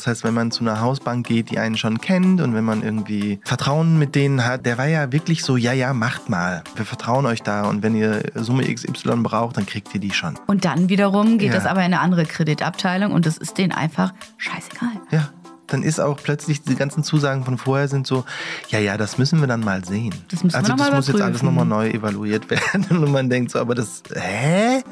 Das heißt, wenn man zu einer Hausbank geht, die einen schon kennt und wenn man irgendwie Vertrauen mit denen hat, der war ja wirklich so, ja, ja, macht mal. Wir vertrauen euch da und wenn ihr Summe XY braucht, dann kriegt ihr die schon. Und dann wiederum geht Ja. das aber in eine andere Kreditabteilung und das ist denen einfach scheißegal. Ja, dann ist auch plötzlich die ganzen Zusagen von vorher sind so, ja, ja, das müssen wir dann mal sehen. Das müssen wir also das muss jetzt alles nochmal neu evaluiert werden und man denkt so, aber das, hä?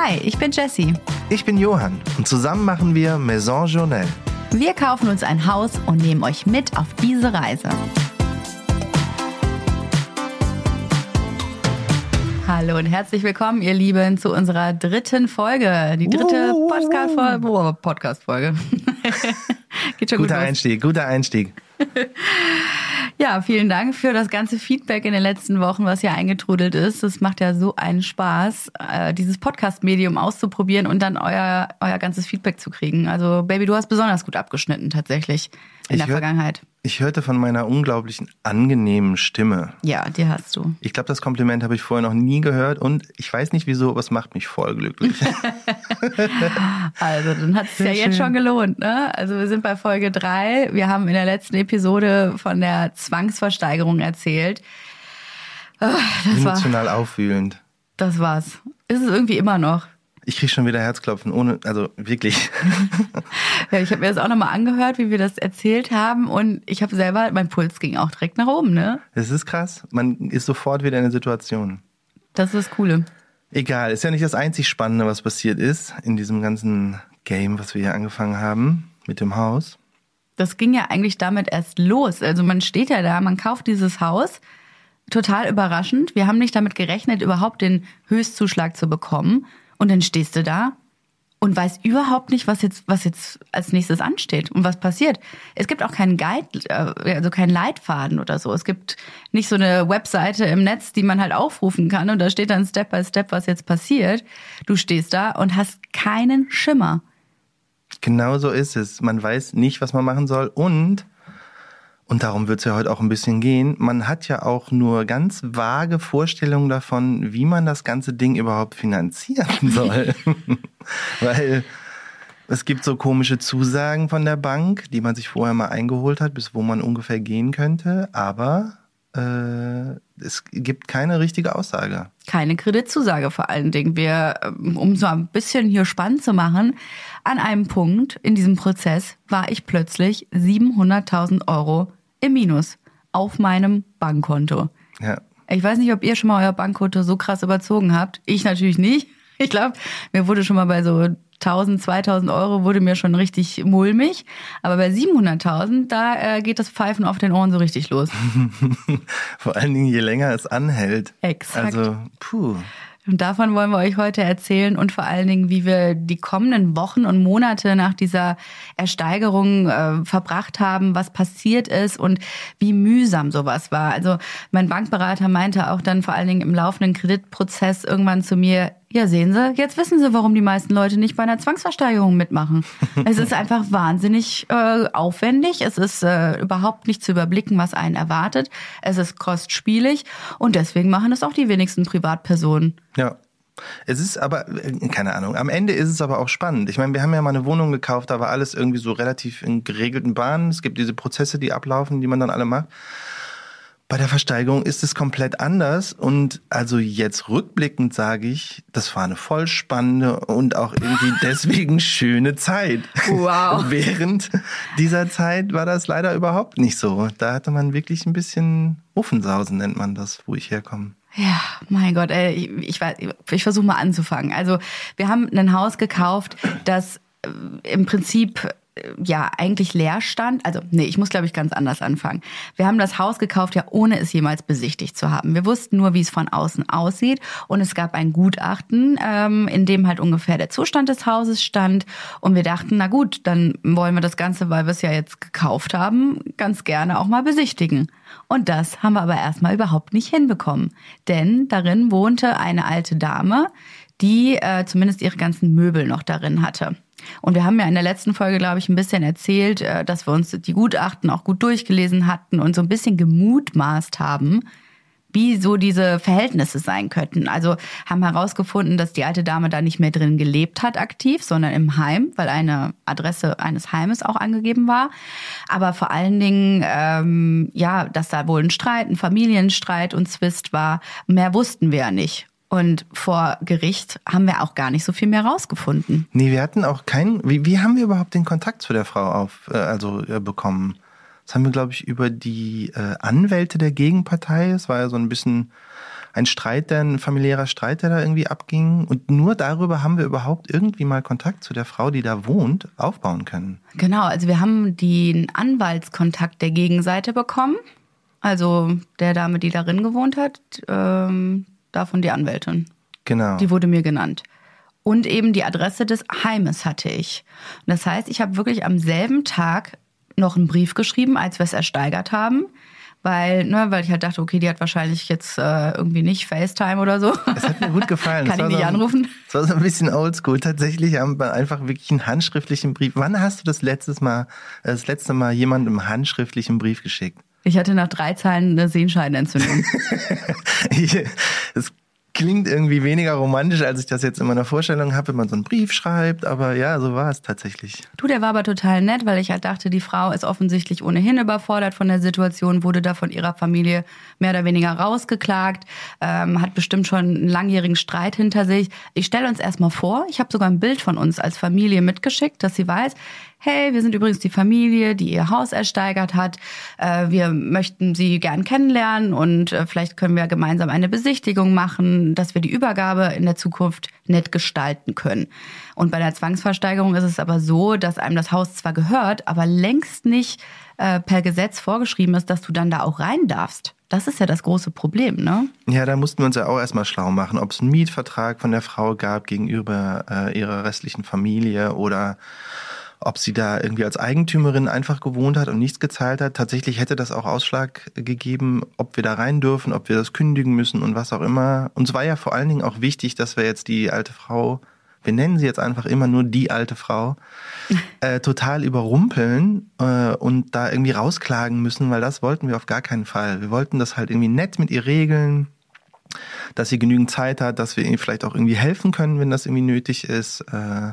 Hi, ich bin Jessie. Ich bin Johann und zusammen machen wir Maison Journal. Wir kaufen uns ein Haus und nehmen euch mit auf diese Reise. Hallo und herzlich willkommen, ihr Lieben, zu unserer dritten Folge. Die dritte. Podcast-Folge. Podcast-Folge. Geht schon gut Guter los. Einstieg, guter Einstieg. Ja, vielen Dank für das ganze Feedback in den letzten Wochen, was hier eingetrudelt ist. Es macht ja so einen Spaß, äh, dieses Podcast-Medium auszuprobieren und dann euer, euer ganzes Feedback zu kriegen. Also, Baby, du hast besonders gut abgeschnitten tatsächlich in Ich der hör- Vergangenheit. Ich hörte von meiner unglaublichen angenehmen Stimme. Ja, die hast du. Ich glaube, das Kompliment habe ich vorher noch nie gehört und ich weiß nicht wieso, aber es macht mich voll glücklich. Also, dann hat es ja jetzt schön. schon gelohnt. Ne? Also, wir sind bei Folge drei. Wir haben in der letzten Episode von der Zwangsversteigerung erzählt. Ah, Das war, Emotional aufwühlend. das war's. Ist es irgendwie immer noch. Ich kriege schon wieder Herzklopfen, ohne, also wirklich. Ja, ich habe mir das auch nochmal angehört, wie wir das erzählt haben und ich habe selber, mein Puls ging auch direkt nach oben, ne? Es ist krass. Man ist sofort wieder in der Situation. Das ist das Coole. Egal, ist ja nicht das einzig Spannende, was passiert ist in diesem ganzen Game, was wir hier angefangen haben mit dem Haus. Das ging ja eigentlich damit erst los. Also man steht ja da, man kauft dieses Haus, total überraschend. Wir haben nicht damit gerechnet, überhaupt den Höchstzuschlag zu bekommen. Und dann stehst du da und weißt überhaupt nicht, was jetzt, was jetzt als nächstes ansteht und was passiert. Es gibt auch keinen Guide, äh, also keinen Leitfaden oder so. Es gibt nicht so eine Webseite im Netz, die man halt aufrufen kann und da steht dann Step by Step, was jetzt passiert. Du stehst da und hast keinen Schimmer. Genau so ist es. Man weiß nicht, was man machen soll und, und darum wird es ja heute auch ein bisschen gehen, man hat ja auch nur ganz vage Vorstellungen davon, wie man das ganze Ding überhaupt finanzieren soll. Weil es gibt so komische Zusagen von der Bank, die man sich vorher mal eingeholt hat, bis wo man ungefähr gehen könnte, aber äh, es gibt keine richtige Aussage. keine Kreditzusage vor allen Dingen. Wir, ähm, um so ein bisschen hier spannend zu machen, an einem Punkt in diesem Prozess war ich plötzlich 700.000 Euro im Minus auf meinem Bankkonto. Ja. Ich weiß nicht, ob ihr schon mal euer Bankkonto so krass überzogen habt. Ich natürlich nicht. Ich glaube, mir wurde schon mal bei so 1000, 2000 Euro wurde mir schon richtig mulmig. Aber bei 700.000, da äh, geht das Pfeifen auf den Ohren so richtig los. Vor allen Dingen, je länger es anhält. Exakt. Also, puh. Und davon wollen wir euch heute erzählen und vor allen Dingen, wie wir die kommenden Wochen und Monate nach dieser Ersteigerung äh, verbracht haben, was passiert ist und wie mühsam sowas war. Also mein Bankberater meinte auch dann vor allen Dingen im laufenden Kreditprozess irgendwann zu mir, ja sehen Sie, jetzt wissen Sie, warum die meisten Leute nicht bei einer Zwangsversteigerung mitmachen. es ist einfach wahnsinnig äh, aufwendig, es ist äh, überhaupt nicht zu überblicken, was einen erwartet, es ist kostspielig und deswegen machen es auch die wenigsten Privatpersonen. Ja. Es ist aber, äh, keine Ahnung, am Ende ist es aber auch spannend. Ich meine, wir haben ja mal eine Wohnung gekauft, da war alles irgendwie so relativ in geregelten Bahnen. Es gibt diese Prozesse, die ablaufen, die man dann alle macht. Bei der Versteigerung ist es komplett anders und also jetzt rückblickend sage ich, das war eine voll spannende und auch irgendwie deswegen schöne Zeit. Wow. Während dieser Zeit war das leider überhaupt nicht so. Da hatte man wirklich ein bisschen Muffensausen, nennt man das, wo ich herkomme. Ja, mein Gott, ey, ich, ich, ich versuche mal anzufangen. Also wir haben ein Haus gekauft, das äh, im Prinzip ja eigentlich leer stand. Also nee, ich muss glaube ich ganz anders anfangen. Wir haben das Haus gekauft, ja ohne es jemals besichtigt zu haben. Wir wussten nur, wie es von außen aussieht und es gab ein Gutachten, ähm, in dem halt ungefähr der Zustand des Hauses stand und wir dachten, na gut, dann wollen wir das Ganze, weil wir es ja jetzt gekauft haben, ganz gerne auch mal besichtigen. Und das haben wir aber erstmal überhaupt nicht hinbekommen. Denn darin wohnte eine alte Dame, die äh, zumindest ihre ganzen Möbel noch darin hatte. Und wir haben ja in der letzten Folge, glaube ich, ein bisschen erzählt, äh, dass wir uns die Gutachten auch gut durchgelesen hatten und so ein bisschen gemutmaßt haben, wie so diese Verhältnisse sein könnten. Also haben herausgefunden, dass die alte Dame da nicht mehr drin gelebt hat aktiv, sondern im Heim, weil eine Adresse eines Heimes auch angegeben war. Aber vor allen Dingen, ähm, ja, dass da wohl ein Streit, ein Familienstreit und Zwist war. Mehr wussten wir ja nicht. Und vor Gericht haben wir auch gar nicht so viel mehr rausgefunden. Nee, wir hatten auch keinen. Wie, wie haben wir überhaupt den Kontakt zu der Frau auf, äh, also äh, bekommen? Das haben wir, glaube ich, über die äh, Anwälte der Gegenpartei. Es war ja so ein bisschen ein Streit, der ein familiärer Streit, der da irgendwie abging. Und nur darüber haben wir überhaupt irgendwie mal Kontakt zu der Frau, die da wohnt, aufbauen können. Genau, also wir haben den Anwaltskontakt der Gegenseite bekommen. Also der Dame, die darin gewohnt hat, ähm, davon die Anwältin. Genau. Die wurde mir genannt. Und eben die Adresse des Heimes hatte ich. Und das heißt, ich habe wirklich am selben Tag noch einen Brief geschrieben, als wir es ersteigert haben. Weil, ne, weil ich halt dachte, okay, die hat wahrscheinlich jetzt äh, irgendwie nicht FaceTime oder so. Es hat mir gut gefallen. Kann Das ich nicht so ein- anrufen? Es war so ein bisschen oldschool. Tatsächlich haben wir einfach wirklich einen handschriftlichen Brief. Wann hast du das letztes Mal, äh, das letzte Mal jemandem einen handschriftlichen Brief geschickt? Ich hatte nach drei Zeilen eine Sehenscheidenentzündung. Es klingt irgendwie weniger romantisch, als ich das jetzt in meiner Vorstellung habe, wenn man so einen Brief schreibt. Aber ja, so war es tatsächlich. Du, der war aber total nett, weil ich halt dachte, die Frau ist offensichtlich ohnehin überfordert von der Situation, wurde da von ihrer Familie mehr oder weniger rausgeklagt, ähm, hat bestimmt schon einen langjährigen Streit hinter sich. Ich stelle uns erstmal vor, ich habe sogar ein Bild von uns als Familie mitgeschickt, dass sie weiß, hey, wir sind übrigens die Familie, die ihr Haus ersteigert hat. Äh, wir möchten sie gern kennenlernen und äh, vielleicht können wir gemeinsam eine Besichtigung machen, dass wir die Übergabe in der Zukunft nett gestalten können. Und bei der Zwangsversteigerung ist es aber so, dass einem das Haus zwar gehört, aber längst nicht äh, per Gesetz vorgeschrieben ist, dass du dann da auch rein darfst. Das ist ja das große Problem, ne? Ja, da mussten wir uns ja auch erstmal schlau machen, ob es einen Mietvertrag von der Frau gab gegenüber äh, ihrer restlichen Familie oder ob sie da irgendwie als Eigentümerin einfach gewohnt hat und nichts gezahlt hat. Tatsächlich hätte das auch Ausschlag gegeben, ob wir da rein dürfen, ob wir das kündigen müssen und was auch immer. Uns war ja vor allen Dingen auch wichtig, dass wir jetzt die alte Frau, wir nennen sie jetzt einfach immer nur die alte Frau, äh, total überrumpeln äh, und da irgendwie rausklagen müssen, weil das wollten wir auf gar keinen Fall. Wir wollten das halt irgendwie nett mit ihr regeln, dass sie genügend Zeit hat, dass wir ihr vielleicht auch irgendwie helfen können, wenn das irgendwie nötig ist, äh,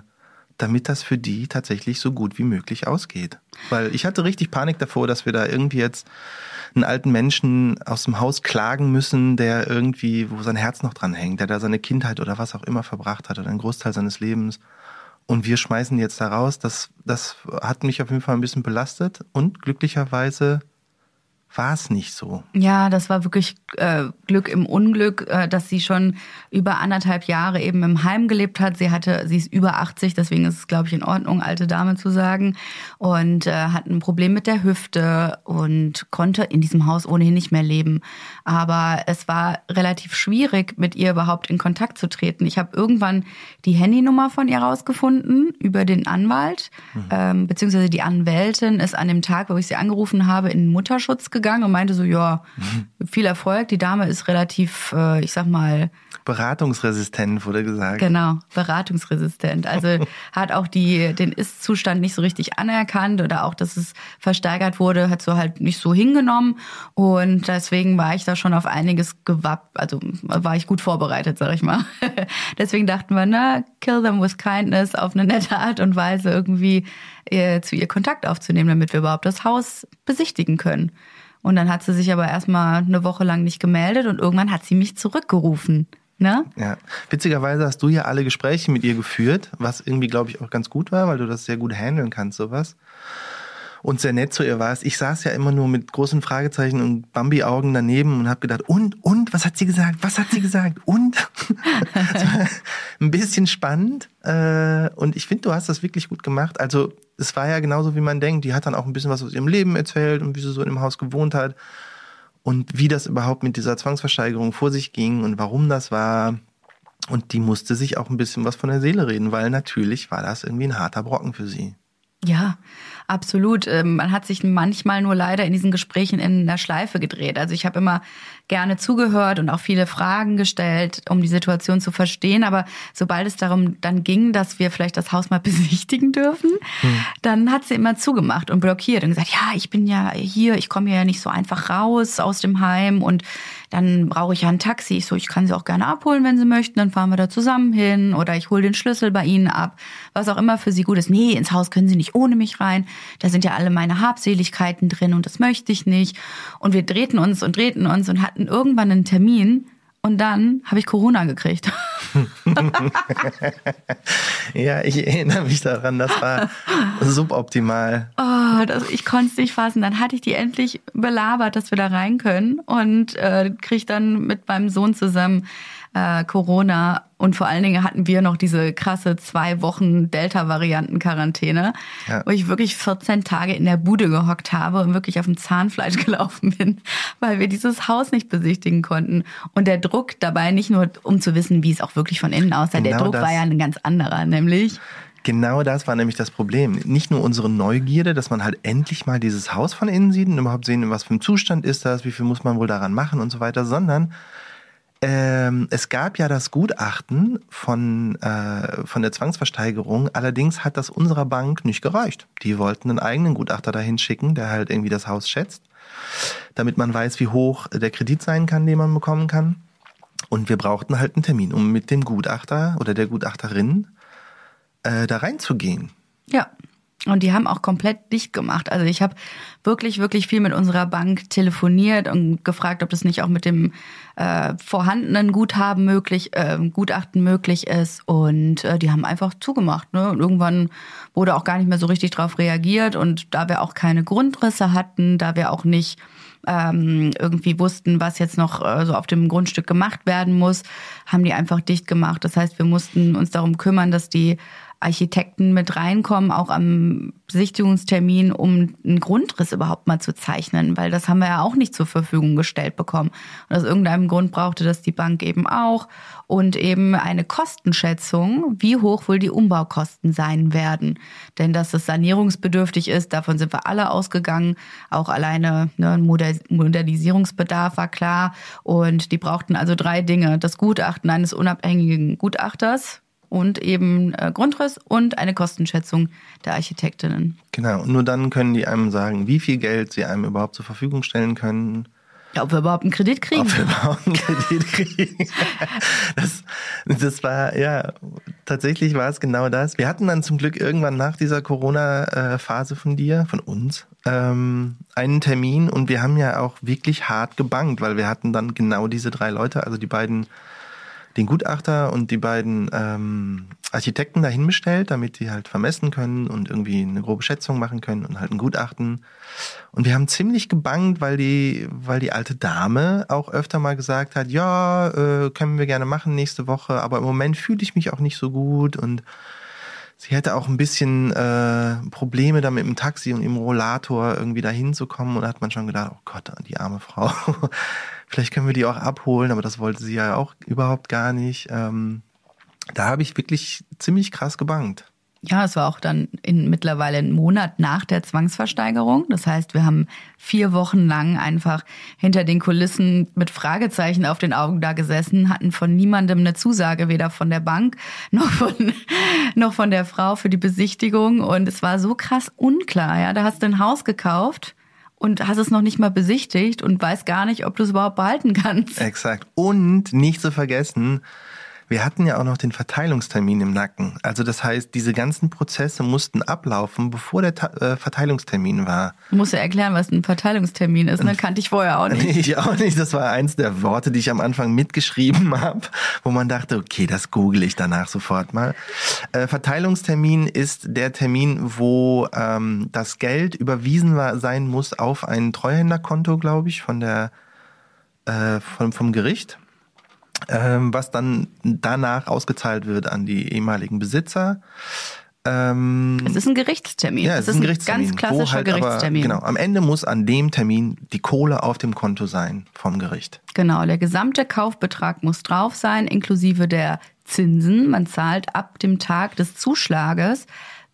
damit das für die tatsächlich so gut wie möglich ausgeht. Weil ich hatte richtig Panik davor, dass wir da irgendwie jetzt einen alten Menschen aus dem Haus klagen müssen, der irgendwie, wo sein Herz noch dran hängt, der da seine Kindheit oder was auch immer verbracht hat oder einen Großteil seines Lebens. Und wir schmeißen jetzt da raus. Das, das hat mich auf jeden Fall ein bisschen belastet. Und glücklicherweise war es nicht so. Ja, das war wirklich äh, Glück im Unglück, äh, dass sie schon über anderthalb Jahre eben im Heim gelebt hat. Sie hatte, sie ist über 80, deswegen ist es, glaube ich, in Ordnung, alte Dame zu sagen. Und äh, hat ein Problem mit der Hüfte und konnte in diesem Haus ohnehin nicht mehr leben. Aber es war relativ schwierig, mit ihr überhaupt in Kontakt zu treten. Ich habe irgendwann die Handynummer von ihr rausgefunden über den Anwalt, ähm, beziehungsweise die Anwältin ist an dem Tag, wo ich sie angerufen habe, in Mutterschutz gegangen und meinte so, ja, viel Erfolg. Die Dame ist relativ, äh, ich sag mal, Beratungsresistent, wurde gesagt. Genau, beratungsresistent. Also hat auch die, den Ist-Zustand nicht so richtig anerkannt oder auch, dass es versteigert wurde, hat so halt nicht so hingenommen. Und deswegen war ich da schon auf einiges gewappt, also war ich gut vorbereitet, sag ich mal. deswegen dachten wir, na, kill them with kindness auf eine nette Art und Weise irgendwie äh, zu ihr Kontakt aufzunehmen, damit wir überhaupt das Haus besichtigen können. Und dann hat sie sich aber erstmal eine Woche lang nicht gemeldet und irgendwann hat sie mich zurückgerufen. Ne? Ja. Witzigerweise hast du ja alle Gespräche mit ihr geführt, was irgendwie, glaube ich, auch ganz gut war, weil du das sehr gut handeln kannst, sowas. Und sehr nett zu ihr warst. Ich saß ja immer nur mit großen Fragezeichen und Bambi-Augen daneben und habe gedacht, und, und, was hat sie gesagt? Was hat sie gesagt? Und? Ein bisschen spannend. Äh, Und ich finde, du hast das wirklich gut gemacht. Also, es war ja genauso, wie man denkt. Die hat dann auch ein bisschen was aus ihrem Leben erzählt und wie sie so in dem Haus gewohnt hat und wie das überhaupt mit dieser Zwangsversteigerung vor sich ging und warum das war. Und die musste sich auch ein bisschen was von der Seele reden, weil natürlich war das irgendwie ein harter Brocken für sie. Ja, absolut. Ähm, Man hat sich manchmal nur leider in diesen Gesprächen in der Schleife gedreht. Also ich habe immer gerne zugehört und auch viele Fragen gestellt, um die Situation zu verstehen. Aber sobald es darum dann ging, dass wir vielleicht das Haus mal besichtigen dürfen, dann hat sie immer zugemacht und blockiert und gesagt, ja, ich bin ja hier, ich komme ja nicht so einfach raus aus dem Heim und dann brauche ich ja ein Taxi. Ich so, ich kann sie auch gerne abholen, wenn sie möchten. Dann fahren wir da zusammen hin oder ich hole den Schlüssel bei ihnen ab. Was auch immer für sie gut ist. Nee, ins Haus können sie nicht ohne mich rein. Da sind ja alle meine Habseligkeiten drin und das möchte ich nicht. Und wir drehten uns und drehten uns und hatten irgendwann einen Termin. Und dann habe ich Corona gekriegt. ja, ich erinnere mich daran, das war suboptimal. Oh, das, ich konnte es nicht fassen. Dann hatte ich die endlich belabert, dass wir da rein können und äh, kriege dann mit meinem Sohn zusammen äh, Corona und vor allen Dingen hatten wir noch diese krasse zwei Wochen Delta-Varianten-Quarantäne, ja. wo ich wirklich 14 Tage in der Bude gehockt habe und wirklich auf dem Zahnfleisch gelaufen bin, weil wir dieses Haus nicht besichtigen konnten. Und der Druck dabei nicht nur, um zu wissen, wie es auch wirklich von innen aussah, genau der Druck war ja ein ganz anderer, nämlich Genau das war nämlich das Problem. Nicht nur unsere Neugierde, dass man halt endlich mal dieses Haus von innen sieht und überhaupt sehen, was für ein Zustand ist das, wie viel muss man wohl daran machen und so weiter, sondern ähm, es gab ja das Gutachten von, äh, von der Zwangsversteigerung, allerdings hat das unserer Bank nicht gereicht. Die wollten einen eigenen Gutachter dahin schicken, der halt irgendwie das Haus schätzt, damit man weiß, wie hoch der Kredit sein kann, den man bekommen kann. Und wir brauchten halt einen Termin, um mit dem Gutachter oder der Gutachterin äh, da reinzugehen. Ja. Und die haben auch komplett dicht gemacht. Also ich habe wirklich, wirklich viel mit unserer Bank telefoniert und gefragt, ob das nicht auch mit dem äh, vorhandenen Guthaben möglich, äh, Gutachten möglich ist. Und äh, die haben einfach zugemacht. Ne? Und irgendwann wurde auch gar nicht mehr so richtig drauf reagiert. Und da wir auch keine Grundrisse hatten, da wir auch nicht ähm, irgendwie wussten, was jetzt noch äh, so auf dem Grundstück gemacht werden muss, haben die einfach dicht gemacht. Das heißt, wir mussten uns darum kümmern, dass die Architekten mit reinkommen, auch am Besichtigungstermin, um einen Grundriss überhaupt mal zu zeichnen, weil das haben wir ja auch nicht zur Verfügung gestellt bekommen. Und aus irgendeinem Grund brauchte das die Bank eben auch und eben eine Kostenschätzung, wie hoch wohl die Umbaukosten sein werden. Denn dass es sanierungsbedürftig ist, davon sind wir alle ausgegangen. Auch alleine ne, Modernisierungsbedarf war klar. Und die brauchten also drei Dinge. Das Gutachten eines unabhängigen Gutachters, und eben äh, Grundriss und eine Kostenschätzung der Architektinnen. Genau, und nur dann können die einem sagen, wie viel Geld sie einem überhaupt zur Verfügung stellen können. Ja, ob wir überhaupt einen Kredit kriegen. Ob wir überhaupt einen Kredit kriegen. Das, das war, ja, tatsächlich war es genau das. Wir hatten dann zum Glück irgendwann nach dieser Corona-Phase von dir, von uns, ähm, einen Termin und wir haben ja auch wirklich hart gebankt, weil wir hatten dann genau diese drei Leute, also die beiden den Gutachter und die beiden ähm, Architekten dahin bestellt, damit die halt vermessen können und irgendwie eine grobe Schätzung machen können und halt ein Gutachten. Und wir haben ziemlich gebangt, weil die, weil die alte Dame auch öfter mal gesagt hat, ja, äh, können wir gerne machen nächste Woche, aber im Moment fühle ich mich auch nicht so gut und sie hätte auch ein bisschen äh, Probleme da mit dem Taxi und im Rollator irgendwie dahin zu kommen und da hat man schon gedacht, oh Gott, die arme Frau. Vielleicht können wir die auch abholen, aber das wollte sie ja auch überhaupt gar nicht. Ähm, da habe ich wirklich ziemlich krass gebankt. Ja, es war auch dann in mittlerweile einen Monat nach der Zwangsversteigerung. Das heißt, wir haben vier Wochen lang einfach hinter den Kulissen mit Fragezeichen auf den Augen da gesessen, hatten von niemandem eine Zusage, weder von der Bank noch von, noch von der Frau für die Besichtigung. Und es war so krass unklar. Ja, da hast du ein Haus gekauft und hast es noch nicht mal besichtigt und weißt gar nicht, ob du es überhaupt behalten kannst. Exakt. Und nicht zu vergessen, wir hatten ja auch noch den Verteilungstermin im Nacken. Also das heißt, diese ganzen Prozesse mussten ablaufen, bevor der Ta äh, Verteilungstermin war. Du musst ja erklären, was ein Verteilungstermin ist. Ne? Kannte ich vorher auch nicht. ich auch nicht. Das war eins der Worte, die ich am Anfang mitgeschrieben habe, wo man dachte, okay, das google ich danach sofort mal. Äh, Verteilungstermin ist der Termin, wo ähm, das Geld überwiesen war, sein muss auf ein Treuhänderkonto, glaube ich, von der äh, vom, vom Gericht ähm, was dann danach ausgezahlt wird an die ehemaligen Besitzer. Ähm, es ist ein Gerichtstermin. Ja, es, es ist ein, Gerichtstermin, ganz klassischer halt Gerichtstermin. Aber, genau, am Ende muss an dem Termin die Kohle auf dem Konto sein vom Gericht. Genau, der gesamte Kaufbetrag muss drauf sein, inklusive der Zinsen. Man zahlt ab dem Tag des Zuschlages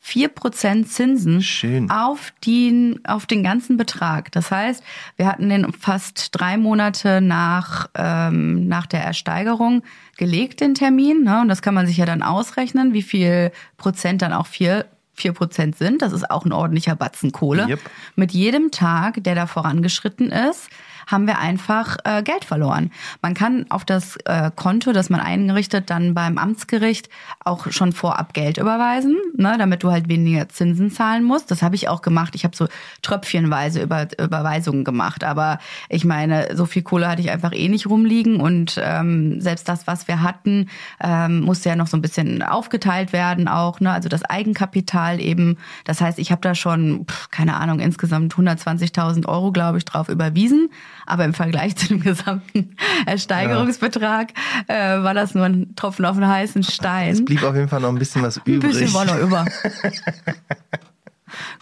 4% Zinsen Schön. auf den, auf den ganzen Betrag. Das heißt, wir hatten den fast drei Monate nach, ähm, nach der Ersteigerung gelegt, den Termin. Ne? Und das kann man sich ja dann ausrechnen, wie viel Prozent dann auch vier, vier Prozent sind. Das ist auch ein ordentlicher Batzen Kohle. Yep. Mit jedem Tag, der da vorangeschritten ist, haben wir einfach äh, Geld verloren. Man kann auf das äh, Konto, das man eingerichtet, dann beim Amtsgericht auch schon vorab Geld überweisen, ne, damit du halt weniger Zinsen zahlen musst. Das habe ich auch gemacht. Ich habe so tröpfchenweise über, Überweisungen gemacht. Aber ich meine, so viel Kohle hatte ich einfach eh nicht rumliegen. Und ähm, selbst das, was wir hatten, ähm, musste ja noch so ein bisschen aufgeteilt werden auch. Ne? Also das Eigenkapital eben. Das heißt, ich habe da schon, pff, keine Ahnung, insgesamt 120.000 Euro, glaube ich, drauf überwiesen. Aber im Vergleich zu dem gesamten Ersteigerungsbetrag ja. äh, war das nur ein Tropfen auf den heißen Stein. Es blieb auf jeden Fall noch ein bisschen was übrig. Ein bisschen war noch über.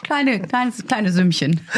kleine, kleines, kleine Sümmchen.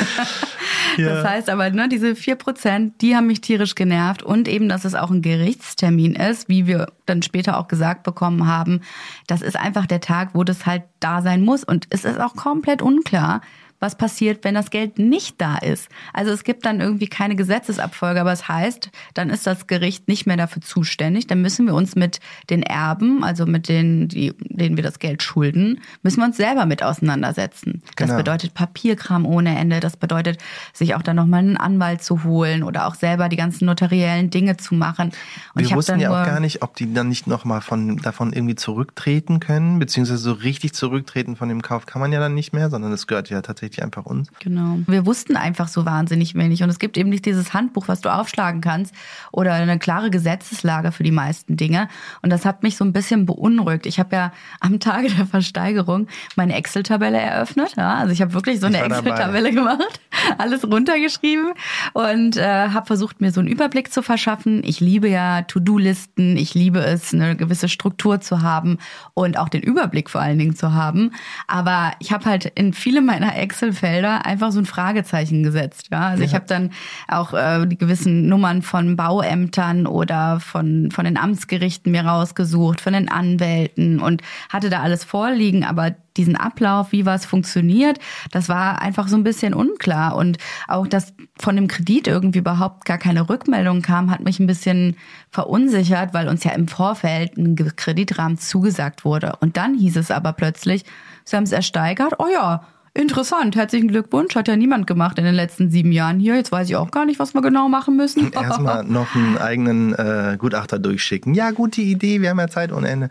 Ja. Das heißt aber, ne, diese vier Prozent, die haben mich tierisch genervt und eben, dass es auch ein Gerichtstermin ist, wie wir dann später auch gesagt bekommen haben. Das ist einfach der Tag, wo das halt da sein muss und es ist auch komplett unklar, was passiert, wenn das Geld nicht da ist. Also es gibt dann irgendwie keine Gesetzesabfolge, aber es heißt, dann ist das Gericht nicht mehr dafür zuständig. Dann müssen wir uns mit den Erben, also mit denen, die, denen wir das Geld schulden, müssen wir uns selber mit auseinandersetzen. Das genau. bedeutet Papierkram ohne Ende. Das bedeutet, sich auch dann nochmal einen Anwalt zu holen oder auch selber die ganzen notariellen Dinge zu machen. Und wir wussten ja auch gar nicht, ob die dann nicht nochmal von, davon irgendwie zurücktreten können, beziehungsweise so richtig zurücktreten von dem Kauf kann man ja dann nicht mehr, sondern es gehört ja tatsächlich tatsächlich einfach uns. Genau. Wir wussten einfach so wahnsinnig wenig. Und es gibt eben nicht dieses Handbuch, was du aufschlagen kannst oder eine klare Gesetzeslage für die meisten Dinge. Und das hat mich so ein bisschen beunruhigt. Ich habe ja am Tage der Versteigerung meine Excel-Tabelle eröffnet. Ja, also ich habe wirklich so eine Excel-Tabelle gemacht, alles runtergeschrieben und äh, habe versucht, mir so einen Überblick zu verschaffen. Ich liebe ja To-Do-Listen. Ich liebe es, eine gewisse Struktur zu haben und auch den Überblick vor allen Dingen zu haben. Aber ich habe halt in viele meiner Excel Excel-Felder einfach so ein Fragezeichen gesetzt. Ja, also ja. ich habe dann auch äh, die gewissen Nummern von Bauämtern oder von von den Amtsgerichten mir rausgesucht, von den Anwälten und hatte da alles vorliegen, aber diesen Ablauf, wie was funktioniert, das war einfach so ein bisschen unklar. Und auch, dass von dem Kredit irgendwie überhaupt gar keine Rückmeldung kam, hat mich ein bisschen verunsichert, weil uns ja im Vorfeld ein Kreditrahmen zugesagt wurde. Und dann hieß es aber plötzlich, sie haben es ersteigert, oh ja, Interessant, herzlichen Glückwunsch. Hat ja niemand gemacht in den letzten sieben Jahren hier. Jetzt weiß ich auch gar nicht, was wir genau machen müssen. Erstmal noch einen eigenen äh, Gutachter durchschicken. Ja, gute Idee, wir haben ja Zeit ohne Ende.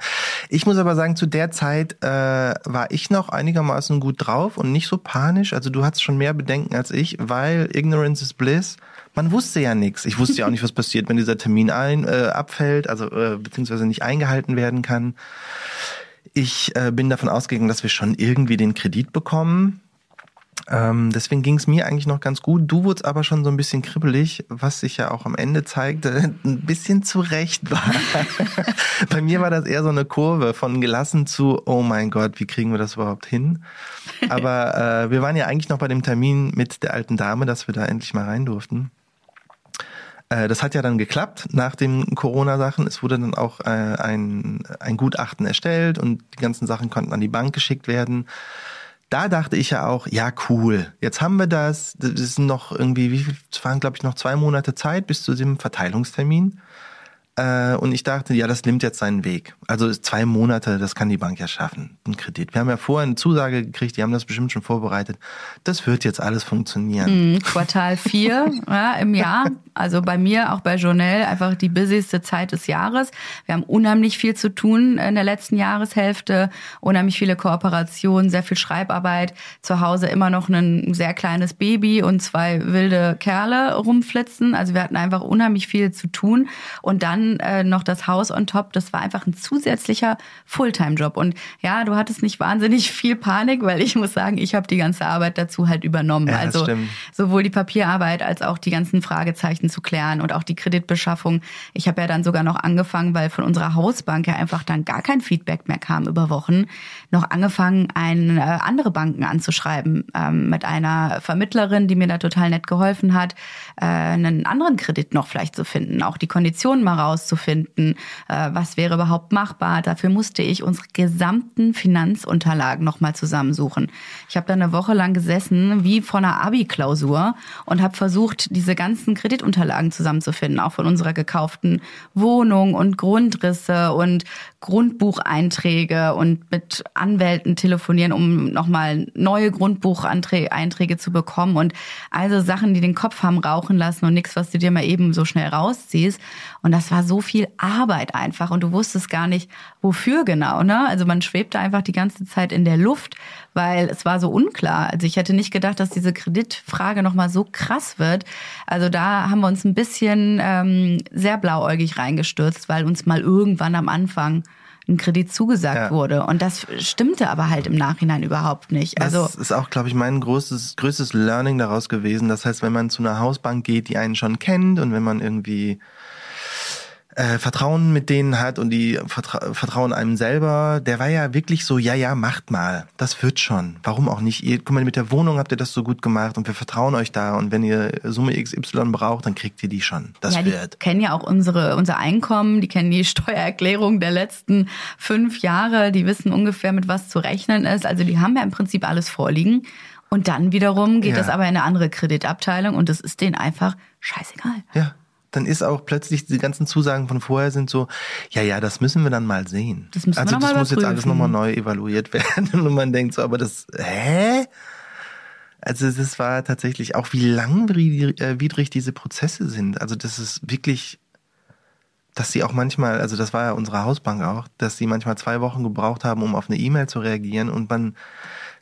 Ich muss aber sagen, zu der Zeit äh, war ich noch einigermaßen gut drauf und nicht so panisch. Also du hattest schon mehr Bedenken als ich, weil Ignorance is Bliss. Man wusste ja nichts. Ich wusste ja auch nicht, was passiert, wenn dieser Termin ein, äh, abfällt, also äh, beziehungsweise nicht eingehalten werden kann. Ich äh, bin davon ausgegangen, dass wir schon irgendwie den Kredit bekommen. Ähm, deswegen ging es mir eigentlich noch ganz gut. Du wurdest aber schon so ein bisschen kribbelig, was sich ja auch am Ende zeigte, ein bisschen zurecht war. Bei mir war das eher so eine Kurve von gelassen zu, oh mein Gott, wie kriegen wir das überhaupt hin? Aber äh, wir waren ja eigentlich noch bei dem Termin mit der alten Dame, dass wir da endlich mal rein durften. Äh, das hat ja dann geklappt nach den Corona-Sachen. Es wurde dann auch äh, ein, ein Gutachten erstellt und die ganzen Sachen konnten an die Bank geschickt werden. Da dachte ich ja auch, ja cool, jetzt haben wir das. Das sind noch irgendwie, wie viel, es waren glaube ich noch zwei Monate Zeit bis zu dem Verteilungstermin. Äh, und ich dachte, ja, das nimmt jetzt seinen Weg. Also zwei Monate, das kann die Bank ja schaffen, ein Kredit. Wir haben ja vorher eine Zusage gekriegt, die haben das bestimmt schon vorbereitet. Das wird jetzt alles funktionieren. Mhm, Quartal vier ja, im Jahr. Also bei mir, auch bei Jonelle, einfach die busyste Zeit des Jahres. Wir haben unheimlich viel zu tun in der letzten Jahreshälfte, unheimlich viele Kooperationen, sehr viel Schreibarbeit. Zu Hause immer noch ein sehr kleines Baby und zwei wilde Kerle rumflitzen. Also wir hatten einfach unheimlich viel zu tun. Und dann äh, noch das Haus on top. Das war einfach ein zusätzlicher Fulltime-Job. Und ja, du hattest nicht wahnsinnig viel Panik, weil ich muss sagen, ich habe die ganze Arbeit dazu halt übernommen. Ja, also sowohl die Papierarbeit als auch die ganzen Fragezeichen zu klären und auch die Kreditbeschaffung. Ich habe ja dann sogar noch angefangen, weil von unserer Hausbank ja einfach dann gar kein Feedback mehr kam über Wochen, noch angefangen, ein, äh, andere Banken anzuschreiben ähm, mit einer Vermittlerin, die mir da total nett geholfen hat, äh, einen anderen Kredit noch vielleicht zu finden, auch die Konditionen mal raus herauszufinden, äh, was wäre überhaupt machbar. Dafür musste ich unsere gesamten Finanzunterlagen nochmal zusammensuchen. Ich habe da eine Woche lang gesessen, wie vor einer Abi-Klausur und habe versucht, diese ganzen Kreditunterlagen zusammenzufinden, auch von unserer gekauften Wohnung und Grundrisse und Grundbucheinträge und mit Anwälten telefonieren, um nochmal neue Grundbucheinträge zu bekommen und also Sachen, die den Kopf haben rauchen lassen und nichts, was du dir mal eben so schnell rausziehst. Und das war so viel Arbeit einfach und du wusstest gar nicht, wofür genau. Ne? Also man schwebte einfach die ganze Zeit in der Luft, weil es war so unklar. Also ich hätte nicht gedacht, dass diese Kreditfrage nochmal so krass wird. Also da haben wir uns ein bisschen ähm, sehr blauäugig reingestürzt, weil uns mal irgendwann am Anfang ein Kredit zugesagt ja. wurde. Und das stimmte aber halt im Nachhinein überhaupt nicht. Also das ist auch, glaube ich, mein großes, größtes Learning daraus gewesen. Das heißt, wenn man zu einer Hausbank geht, die einen schon kennt und wenn man irgendwie äh, Vertrauen mit denen hat und die vertra vertrauen einem selber, der war ja wirklich so, ja, ja, macht mal. Das wird schon. Warum auch nicht? Ihr, guck mal, mit der Wohnung habt ihr das so gut gemacht und wir vertrauen euch da und wenn ihr Summe XY braucht, dann kriegt ihr die schon. Das ja, wird. Die kennen ja auch unsere, unser Einkommen, die kennen die Steuererklärung der letzten fünf Jahre, die wissen ungefähr, mit was zu rechnen ist. Also die haben ja im Prinzip alles vorliegen. Und dann wiederum geht ja. das aber in eine andere Kreditabteilung und das ist denen einfach scheißegal. Ja dann ist auch plötzlich die ganzen Zusagen von vorher sind so, ja, ja, das müssen wir dann mal sehen. Das müssen also wir das muss jetzt alles nochmal neu evaluiert werden und man denkt so, aber das, hä? Also das war tatsächlich auch, wie langwidrig äh, diese Prozesse sind. Also das ist wirklich, dass sie auch manchmal, also das war ja unsere Hausbank auch, dass sie manchmal zwei Wochen gebraucht haben, um auf eine E-Mail zu reagieren und man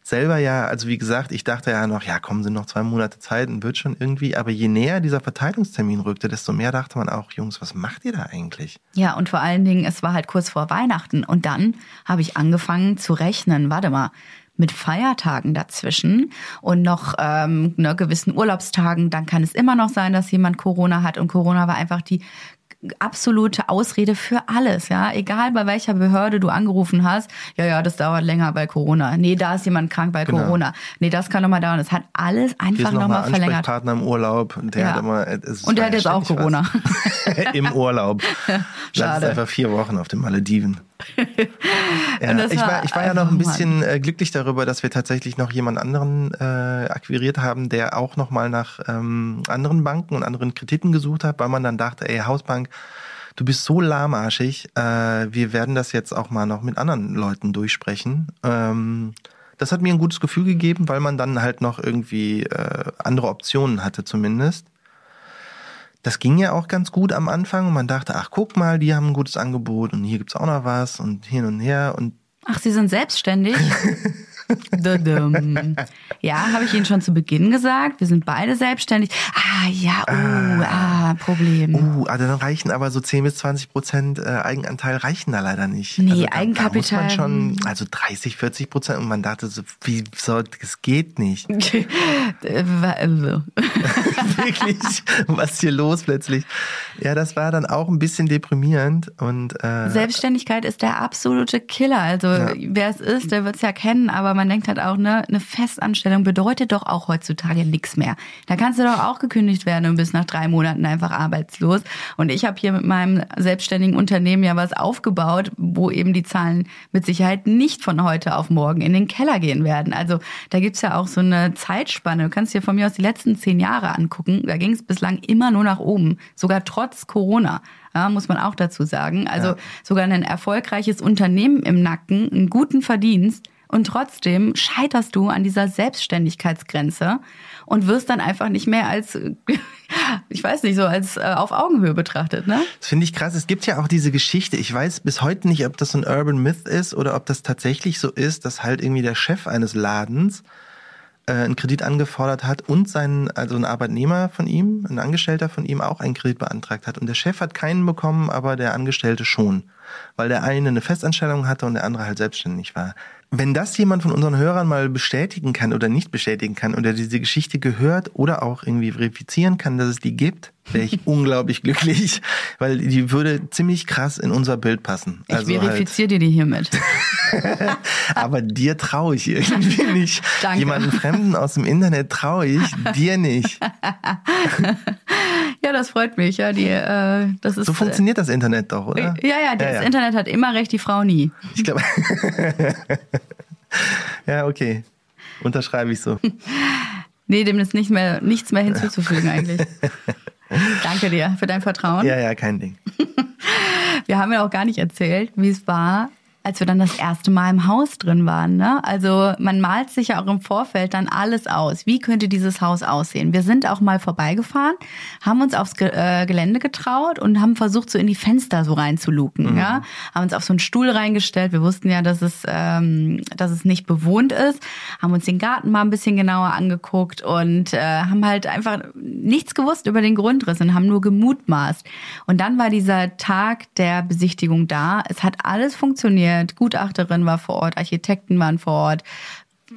selber ja, also wie gesagt, ich dachte ja noch, ja, kommen sind noch zwei Monate Zeit und wird schon irgendwie, aber je näher dieser Verteilungstermin rückte, desto mehr dachte man auch, Jungs, was macht ihr da eigentlich? Ja, und vor allen Dingen, es war halt kurz vor Weihnachten. Und dann habe ich angefangen zu rechnen, warte mal, mit Feiertagen dazwischen und noch ähm, ne, gewissen Urlaubstagen, dann kann es immer noch sein, dass jemand Corona hat. Und Corona war einfach die absolute Ausrede für alles, ja. Egal bei welcher Behörde du angerufen hast, ja, ja, das dauert länger bei Corona. Nee, da ist jemand krank bei genau. Corona. Nee, das kann nochmal dauern. Es hat alles einfach nochmal noch verlängert. Partner im Urlaub, der ja. hat immer, es Und der hat jetzt auch Corona. Im Urlaub. Schade. Das ist einfach vier Wochen auf den Malediven. ja, ich war, ich war ja noch ein bisschen äh, glücklich darüber, dass wir tatsächlich noch jemand anderen äh, akquiriert haben, der auch noch mal nach ähm, anderen Banken und anderen Krediten gesucht hat, weil man dann dachte, ey, Hausbank, du bist so lahmarschig, äh, wir werden das jetzt auch mal noch mit anderen Leuten durchsprechen. Ähm, das hat mir ein gutes Gefühl gegeben, weil man dann halt noch irgendwie äh, andere Optionen hatte zumindest das ging ja auch ganz gut am Anfang und man dachte, ach guck mal, die haben ein gutes Angebot und hier gibt's auch noch was und hin und her und Ach, Sie sind selbstständig? ja, habe ich Ihnen schon zu Beginn gesagt. Wir sind beide selbstständig. Ah, ja, oh, ah, ah Problem. Uh, also dann reichen aber so 10 bis 20 Prozent äh, Eigenanteil reichen da leider nicht. Nee, also da, Eigenkapital. Da muss man schon, also 30, 40 Prozent und man dachte so, wie soll, das geht nicht. Wirklich, was ist hier los plötzlich? Ja, das war dann auch ein bisschen deprimierend und äh, Selbstständigkeit ist der absolute Killer. Also ja. wer es ist, der wird es ja kennen, aber man denkt halt auch, ne, eine Festanstellung bedeutet doch auch heutzutage nichts mehr. Da kannst du doch auch gekündigt werden und bist nach drei Monaten einfach arbeitslos. Und ich habe hier mit meinem selbstständigen Unternehmen ja was aufgebaut, wo eben die Zahlen mit Sicherheit nicht von heute auf morgen in den Keller gehen werden. Also da gibt's ja auch so eine Zeitspanne. Du kannst dir von mir aus die letzten zehn Jahre angucken. Da ging es bislang immer nur nach oben, sogar trotz Corona. Ja, muss man auch dazu sagen. Also ja. sogar ein erfolgreiches Unternehmen im Nacken, einen guten Verdienst und trotzdem scheiterst du an dieser Selbstständigkeitsgrenze und wirst dann einfach nicht mehr als, ich weiß nicht, so als äh, auf Augenhöhe betrachtet, ne? Das finde ich krass. Es gibt ja auch diese Geschichte. Ich weiß bis heute nicht, ob das so ein Urban Myth ist oder ob das tatsächlich so ist, dass halt irgendwie der Chef eines Ladens äh, einen Kredit angefordert hat und sein, also ein Arbeitnehmer von ihm, ein Angestellter von ihm auch einen Kredit beantragt hat. Und der Chef hat keinen bekommen, aber der Angestellte schon. Weil der eine eine Festanstellung hatte und der andere halt selbstständig war. Wenn das jemand von unseren Hörern mal bestätigen kann oder nicht bestätigen kann oder diese Geschichte gehört oder auch irgendwie verifizieren kann, dass es die gibt, wäre ich unglaublich glücklich, weil die würde ziemlich krass in unser Bild passen. Ich also verifiziere halt. dir die hiermit. Aber dir traue ich irgendwie nicht. Danke. Jemanden Fremden aus dem Internet traue ich, dir nicht. ja, das freut mich. Ja, die, äh, das ist, so funktioniert das Internet doch, oder? Ja, ja, das ja, ja. Internet hat immer recht, die Frau nie. Ich glaube. ja, okay. Unterschreibe ich so. nee, dem ist nicht mehr, nichts mehr hinzuzufügen eigentlich. Danke dir für dein Vertrauen. Ja, ja, kein Ding. Wir haben ja auch gar nicht erzählt, wie es war, als wir dann das erste Mal im Haus drin waren. Ne? Also man malt sich ja auch im Vorfeld dann alles aus. Wie könnte dieses Haus aussehen? Wir sind auch mal vorbeigefahren, haben uns aufs Ge äh, Gelände getraut und haben versucht, so in die Fenster so reinzuluken. Mhm. Ja? Haben uns auf so einen Stuhl reingestellt. Wir wussten ja, dass es, ähm, dass es nicht bewohnt ist. Haben uns den Garten mal ein bisschen genauer angeguckt und äh, haben halt einfach nichts gewusst über den Grundriss und haben nur gemutmaßt. Und dann war dieser Tag der Besichtigung da. Es hat alles funktioniert informiert, Gutachterin war vor Ort, Architekten waren vor Ort.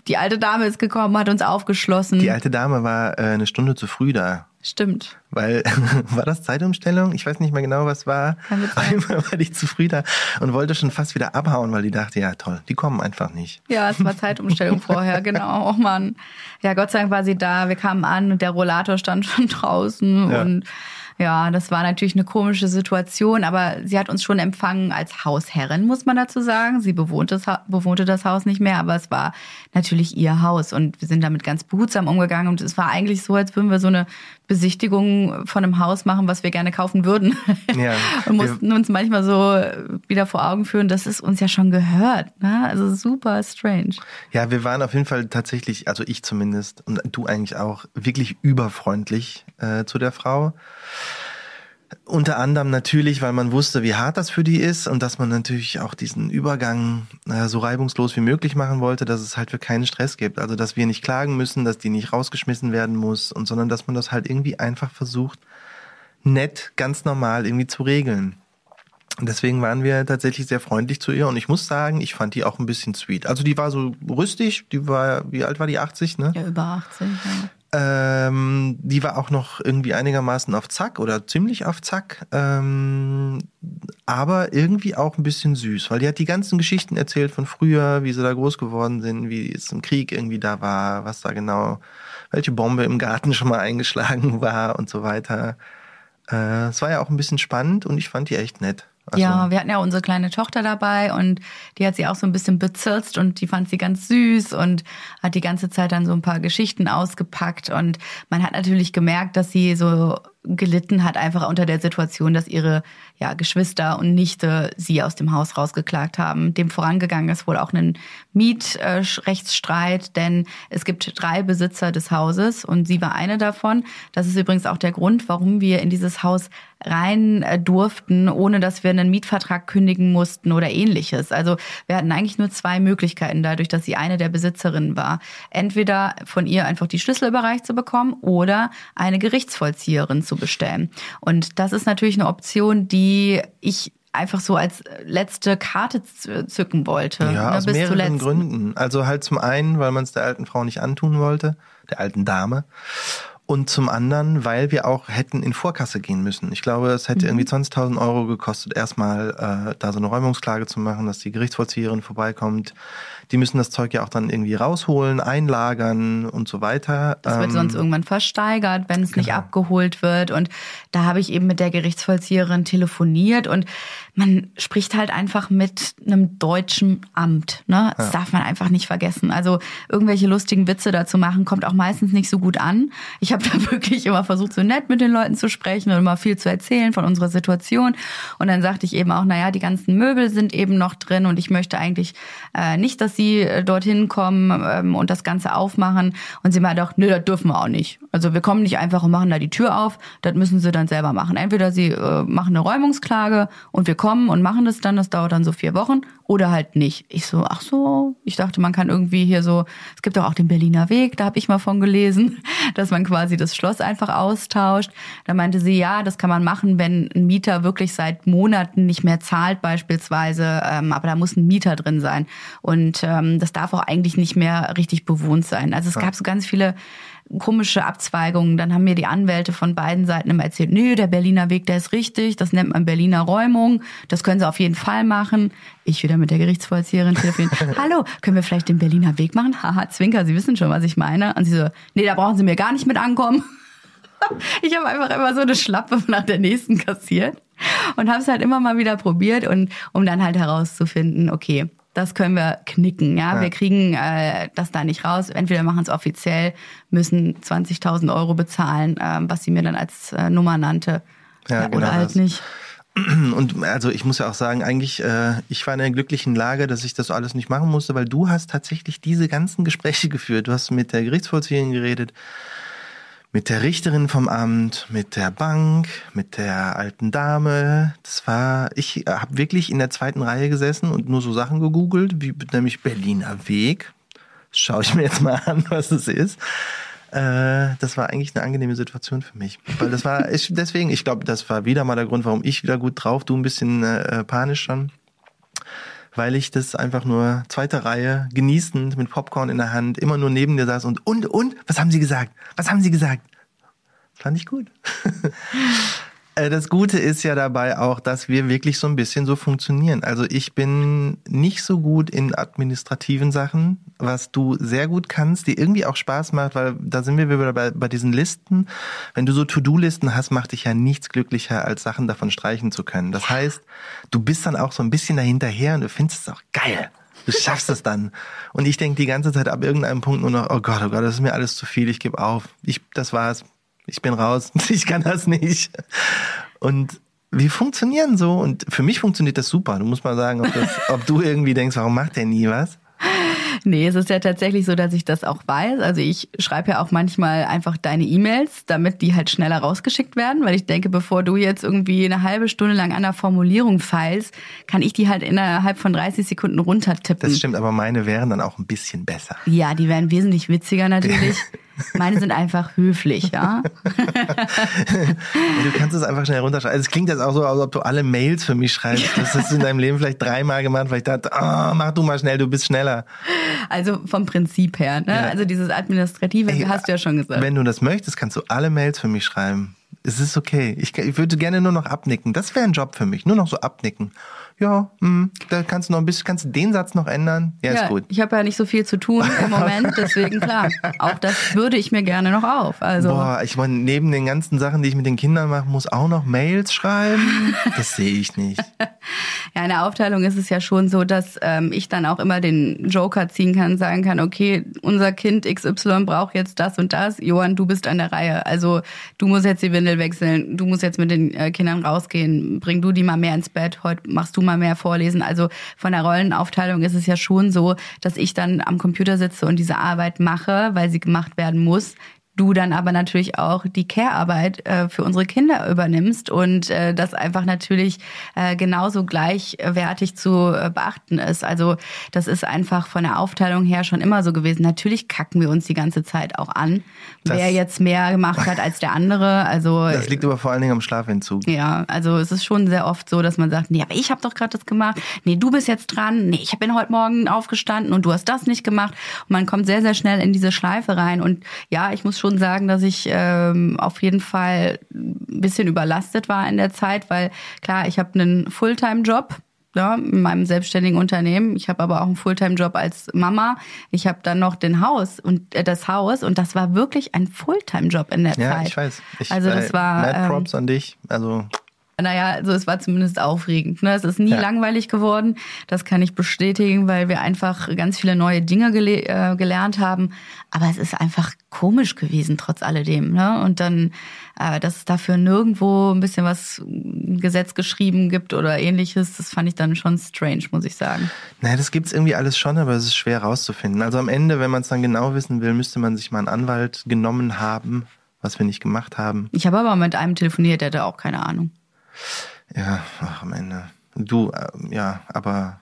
Die alte Dame ist gekommen, hat uns aufgeschlossen. Die alte Dame war äh, eine Stunde zu früh da. Stimmt. Weil, war das Zeitumstellung? Ich weiß nicht mehr genau, was war. Einmal war die zu früh da und wollte schon fast wieder abhauen, weil die dachte, ja toll, die kommen einfach nicht. Ja, es war Zeitumstellung vorher, genau. Oh Mann. Ja, Gott sei Dank war sie da. Wir kamen an und der Rollator stand schon draußen ja. und ja, das war natürlich eine komische Situation, aber sie hat uns schon empfangen als Hausherrin, muss man dazu sagen. Sie bewohnte das, bewohnte das Haus nicht mehr, aber es war natürlich ihr Haus und wir sind damit ganz behutsam umgegangen und es war eigentlich so, als würden wir so eine Besichtigung von einem Haus machen, was wir gerne kaufen würden. Ja, und mussten uns manchmal so wieder vor Augen führen, dass es uns ja schon gehört. Ne? Also super strange. Ja, wir waren auf jeden Fall tatsächlich, also ich zumindest und du eigentlich auch, wirklich überfreundlich äh, zu der Frau. Unter anderem natürlich, weil man wusste, wie hart das für die ist und dass man natürlich auch diesen Übergang äh, so reibungslos wie möglich machen wollte, dass es halt für keinen Stress gibt. Also, dass wir nicht klagen müssen, dass die nicht rausgeschmissen werden muss und sondern dass man das halt irgendwie einfach versucht, nett, ganz normal irgendwie zu regeln. Und deswegen waren wir tatsächlich sehr freundlich zu ihr und ich muss sagen, ich fand die auch ein bisschen sweet. Also die war so rüstig, die war, wie alt war die? 80, ne? Ja, über 80, ja. Ähm, die war auch noch irgendwie einigermaßen auf Zack oder ziemlich auf Zack, ähm, aber irgendwie auch ein bisschen süß, weil die hat die ganzen Geschichten erzählt von früher, wie sie da groß geworden sind, wie es im Krieg irgendwie da war, was da genau, welche Bombe im Garten schon mal eingeschlagen war und so weiter. Äh, es war ja auch ein bisschen spannend und ich fand die echt nett. Also, ja, wir hatten ja unsere kleine Tochter dabei und die hat sie auch so ein bisschen bezirzt und die fand sie ganz süß und hat die ganze Zeit dann so ein paar Geschichten ausgepackt. Und man hat natürlich gemerkt, dass sie so gelitten hat einfach unter der Situation, dass ihre ja, Geschwister und Nichte sie aus dem Haus rausgeklagt haben. Dem vorangegangen ist wohl auch ein Mietrechtsstreit, denn es gibt drei Besitzer des Hauses und sie war eine davon. Das ist übrigens auch der Grund, warum wir in dieses Haus rein äh, durften, ohne dass wir einen Mietvertrag kündigen mussten oder ähnliches. Also wir hatten eigentlich nur zwei Möglichkeiten dadurch, dass sie eine der Besitzerinnen war. Entweder von ihr einfach die Schlüssel überreicht zu bekommen oder eine Gerichtsvollzieherin zu bestellen. Und das ist natürlich eine Option, die ich einfach so als letzte Karte zücken wollte. Ja, ne, aus mehreren Gründen. Also halt zum einen, weil man es der alten Frau nicht antun wollte, der alten Dame. Und zum anderen, weil wir auch hätten in Vorkasse gehen müssen. Ich glaube, es hätte mhm. irgendwie 20.000 Euro gekostet, erstmal äh, da so eine Räumungsklage zu machen, dass die Gerichtsvollzieherin vorbeikommt, die müssen das Zeug ja auch dann irgendwie rausholen, einlagern und so weiter. Das wird ähm, sonst irgendwann versteigert, wenn es genau. nicht abgeholt wird. Und da habe ich eben mit der Gerichtsvollzieherin telefoniert und man spricht halt einfach mit einem deutschen Amt. Ne? Das ja. darf man einfach nicht vergessen. Also irgendwelche lustigen Witze dazu machen, kommt auch meistens nicht so gut an. Ich habe da wirklich immer versucht, so nett mit den Leuten zu sprechen und immer viel zu erzählen von unserer Situation. Und dann sagte ich eben auch, naja, die ganzen Möbel sind eben noch drin und ich möchte eigentlich äh, nicht, dass sie äh, dorthin kommen ähm, und das Ganze aufmachen. Und sie meinte auch, nö, das dürfen wir auch nicht. Also wir kommen nicht einfach und machen da die Tür auf, das müssen sie dann selber machen. Entweder sie äh, machen eine Räumungsklage und wir kommen und machen das dann, das dauert dann so vier Wochen, oder halt nicht. Ich so, ach so, ich dachte, man kann irgendwie hier so, es gibt doch auch den Berliner Weg, da habe ich mal von gelesen, dass man quasi das Schloss einfach austauscht. Da meinte sie, ja, das kann man machen, wenn ein Mieter wirklich seit Monaten nicht mehr zahlt beispielsweise, ähm, aber da muss ein Mieter drin sein. Und ähm, das darf auch eigentlich nicht mehr richtig bewohnt sein. Also es ja. gab so ganz viele komische Abzweigungen. Dann haben mir die Anwälte von beiden Seiten immer erzählt, nö, der Berliner Weg, der ist richtig, das nennt man Berliner Räumung, das können sie auf jeden Fall machen. Ich wieder mit der Gerichtsvollzieherin telefonieren. Hallo, können wir vielleicht den Berliner Weg machen? Haha, Zwinker, Sie wissen schon, was ich meine. Und sie so, nee, da brauchen Sie mir gar nicht mit ankommen. ich habe einfach immer so eine Schlappe nach der nächsten kassiert und habe es halt immer mal wieder probiert und um dann halt herauszufinden, okay, das können wir knicken, ja. ja. Wir kriegen äh, das da nicht raus. Entweder machen es offiziell, müssen 20.000 Euro bezahlen, äh, was sie mir dann als äh, Nummer nannte. Ja, genau oder halt das. nicht. Und also ich muss ja auch sagen, eigentlich, äh, ich war in einer glücklichen Lage, dass ich das alles nicht machen musste, weil du hast tatsächlich diese ganzen Gespräche geführt. Du hast mit der Gerichtsvollzieherin geredet, mit der Richterin vom Amt, mit der Bank, mit der alten Dame. Das war, ich habe wirklich in der zweiten Reihe gesessen und nur so Sachen gegoogelt, wie nämlich Berliner Weg. Schaue ich mir jetzt mal an, was es ist. Äh, das war eigentlich eine angenehme Situation für mich. Weil das war, ich, deswegen, ich glaube, das war wieder mal der Grund, warum ich wieder gut drauf, du ein bisschen äh, panisch schon. Weil ich das einfach nur zweite Reihe genießend mit Popcorn in der Hand immer nur neben dir saß und und und was haben sie gesagt? Was haben sie gesagt? Fand ich gut. Äh, das Gute ist ja dabei auch, dass wir wirklich so ein bisschen so funktionieren. Also ich bin nicht so gut in administrativen Sachen, was du sehr gut kannst, die irgendwie auch Spaß macht, weil da sind wir wieder bei, bei diesen Listen. Wenn du so To-Do-Listen hast, macht dich ja nichts glücklicher, als Sachen davon streichen zu können. Das heißt, du bist dann auch so ein bisschen dahinterher und du findest es auch geil. Du schaffst es dann. Und ich denke die ganze Zeit ab irgendeinem Punkt nur noch, oh Gott, oh Gott, das ist mir alles zu viel, ich gebe auf. Ich, das war's ich bin raus, ich kann das nicht. Und wir funktionieren so und für mich funktioniert das super. Du musst mal sagen, ob, das, ob du irgendwie denkst, warum macht der nie was? Nee, es ist ja tatsächlich so, dass ich das auch weiß. Also ich schreibe ja auch manchmal einfach deine E-Mails, damit die halt schneller rausgeschickt werden, weil ich denke, bevor du jetzt irgendwie eine halbe Stunde lang an der Formulierung feilst, kann ich die halt innerhalb von 30 Sekunden runtertippen. Das stimmt, aber meine wären dann auch ein bisschen besser. Ja, die wären wesentlich witziger natürlich. Meine sind einfach höflich, ja. du kannst es einfach schnell runterschreiben. Also es klingt jetzt auch so, als ob du alle Mails für mich schreibst. Das hast du in deinem Leben vielleicht dreimal gemacht, weil ich dachte, oh, mach du mal schnell, du bist schneller. Also vom Prinzip her, ne? Ja. Also dieses Administrative Ey, hast du ja schon gesagt. Wenn du das möchtest, kannst du alle Mails für mich schreiben. Es ist okay. Ich, ich würde gerne nur noch abnicken. Das wäre ein Job für mich. Nur noch so abnicken ja, mh, hm, da kannst du noch ein bisschen, kannst du den Satz noch ändern? Ja, ja ist gut. Ich habe ja nicht so viel zu tun im Moment, deswegen klar. Auch das würde ich mir gerne noch auf. Also Boah, ich meine, neben den ganzen Sachen, die ich mit den Kindern mache, muss auch noch Mails schreiben. Das sehe ich nicht. ja, in der Aufteilung ist es ja schon so, dass ähm, ich dann auch immer den Joker ziehen kann, sagen kann, okay, unser Kind XY braucht jetzt das und das. Johann, du bist an der Reihe. Also du musst jetzt die Windel wechseln, du musst jetzt mit den äh, Kindern rausgehen, bring du die mal mehr ins Bett, heute machst du mal mehr vorlesen. Also von der Rollenaufteilung ist es ja schon so, dass ich dann am Computer sitze und diese Arbeit mache, weil sie gemacht werden muss du dann aber natürlich auch die Care-Arbeit äh, für unsere Kinder übernimmst und äh, das einfach natürlich äh, genauso gleichwertig zu äh, beachten ist. Also das ist einfach von der Aufteilung her schon immer so gewesen. Natürlich kacken wir uns die ganze Zeit auch an, das, wer jetzt mehr gemacht hat als der andere. Also das liegt aber vor allen Dingen am Schlafentzug. Ja, also es ist schon sehr oft so, dass man sagt, nee, aber ich habe doch gerade das gemacht. Nee, du bist jetzt dran. Nee, ich bin heute Morgen aufgestanden und du hast das nicht gemacht. Und man kommt sehr sehr schnell in diese Schleife rein und ja, ich muss schon sagen, dass ich ähm, auf jeden Fall ein bisschen überlastet war in der Zeit, weil klar, ich habe einen Fulltime-Job. Ja, in meinem selbstständigen Unternehmen. Ich habe aber auch einen Fulltime-Job als Mama. Ich habe dann noch den Haus und äh, das Haus und das war wirklich ein Fulltime-Job in der ja, Zeit. Ja, ich weiß. Ich, also das äh, war. Mad Props ähm, an dich. Also naja, also es war zumindest aufregend. Ne? Es ist nie ja. langweilig geworden. Das kann ich bestätigen, weil wir einfach ganz viele neue Dinge gele äh, gelernt haben. Aber es ist einfach komisch gewesen, trotz alledem. Ne? Und dann, äh, dass es dafür nirgendwo ein bisschen was Gesetz geschrieben gibt oder ähnliches, das fand ich dann schon strange, muss ich sagen. Naja, das gibt's irgendwie alles schon, aber es ist schwer rauszufinden. Also am Ende, wenn man es dann genau wissen will, müsste man sich mal einen Anwalt genommen haben, was wir nicht gemacht haben. Ich habe aber mit einem telefoniert, der hatte auch keine Ahnung. Ja, ach, am Ende. Du, äh, ja, aber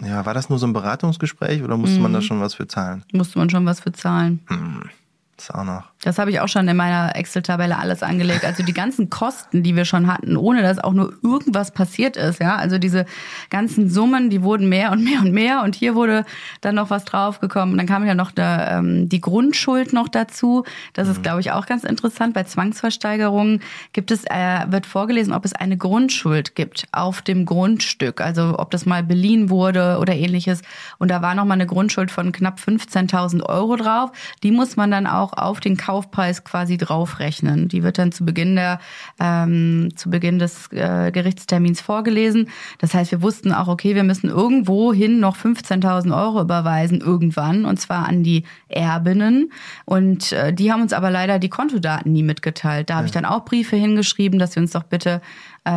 ja, war das nur so ein Beratungsgespräch oder musste mhm. man da schon was für zahlen? Musste man schon was für zahlen. Hm. Das auch noch. Das habe ich auch schon in meiner Excel-Tabelle alles angelegt. Also die ganzen Kosten, die wir schon hatten, ohne dass auch nur irgendwas passiert ist. Ja, also diese ganzen Summen, die wurden mehr und mehr und mehr. Und hier wurde dann noch was draufgekommen. Dann kam ja noch der, ähm, die Grundschuld noch dazu. Das ist, mhm. glaube ich, auch ganz interessant. Bei Zwangsversteigerungen gibt es, äh, wird vorgelesen, ob es eine Grundschuld gibt auf dem Grundstück. Also ob das mal beliehen wurde oder ähnliches. Und da war noch mal eine Grundschuld von knapp 15.000 Euro drauf. Die muss man dann auch auf den Kaufpreis quasi draufrechnen. Die wird dann zu Beginn der ähm, zu Beginn des äh, Gerichtstermins vorgelesen. Das heißt, wir wussten auch, okay, wir müssen irgendwohin noch 15.000 Euro überweisen irgendwann und zwar an die Erbinnen. Und äh, die haben uns aber leider die Kontodaten nie mitgeteilt. Da habe ich dann auch Briefe hingeschrieben, dass wir uns doch bitte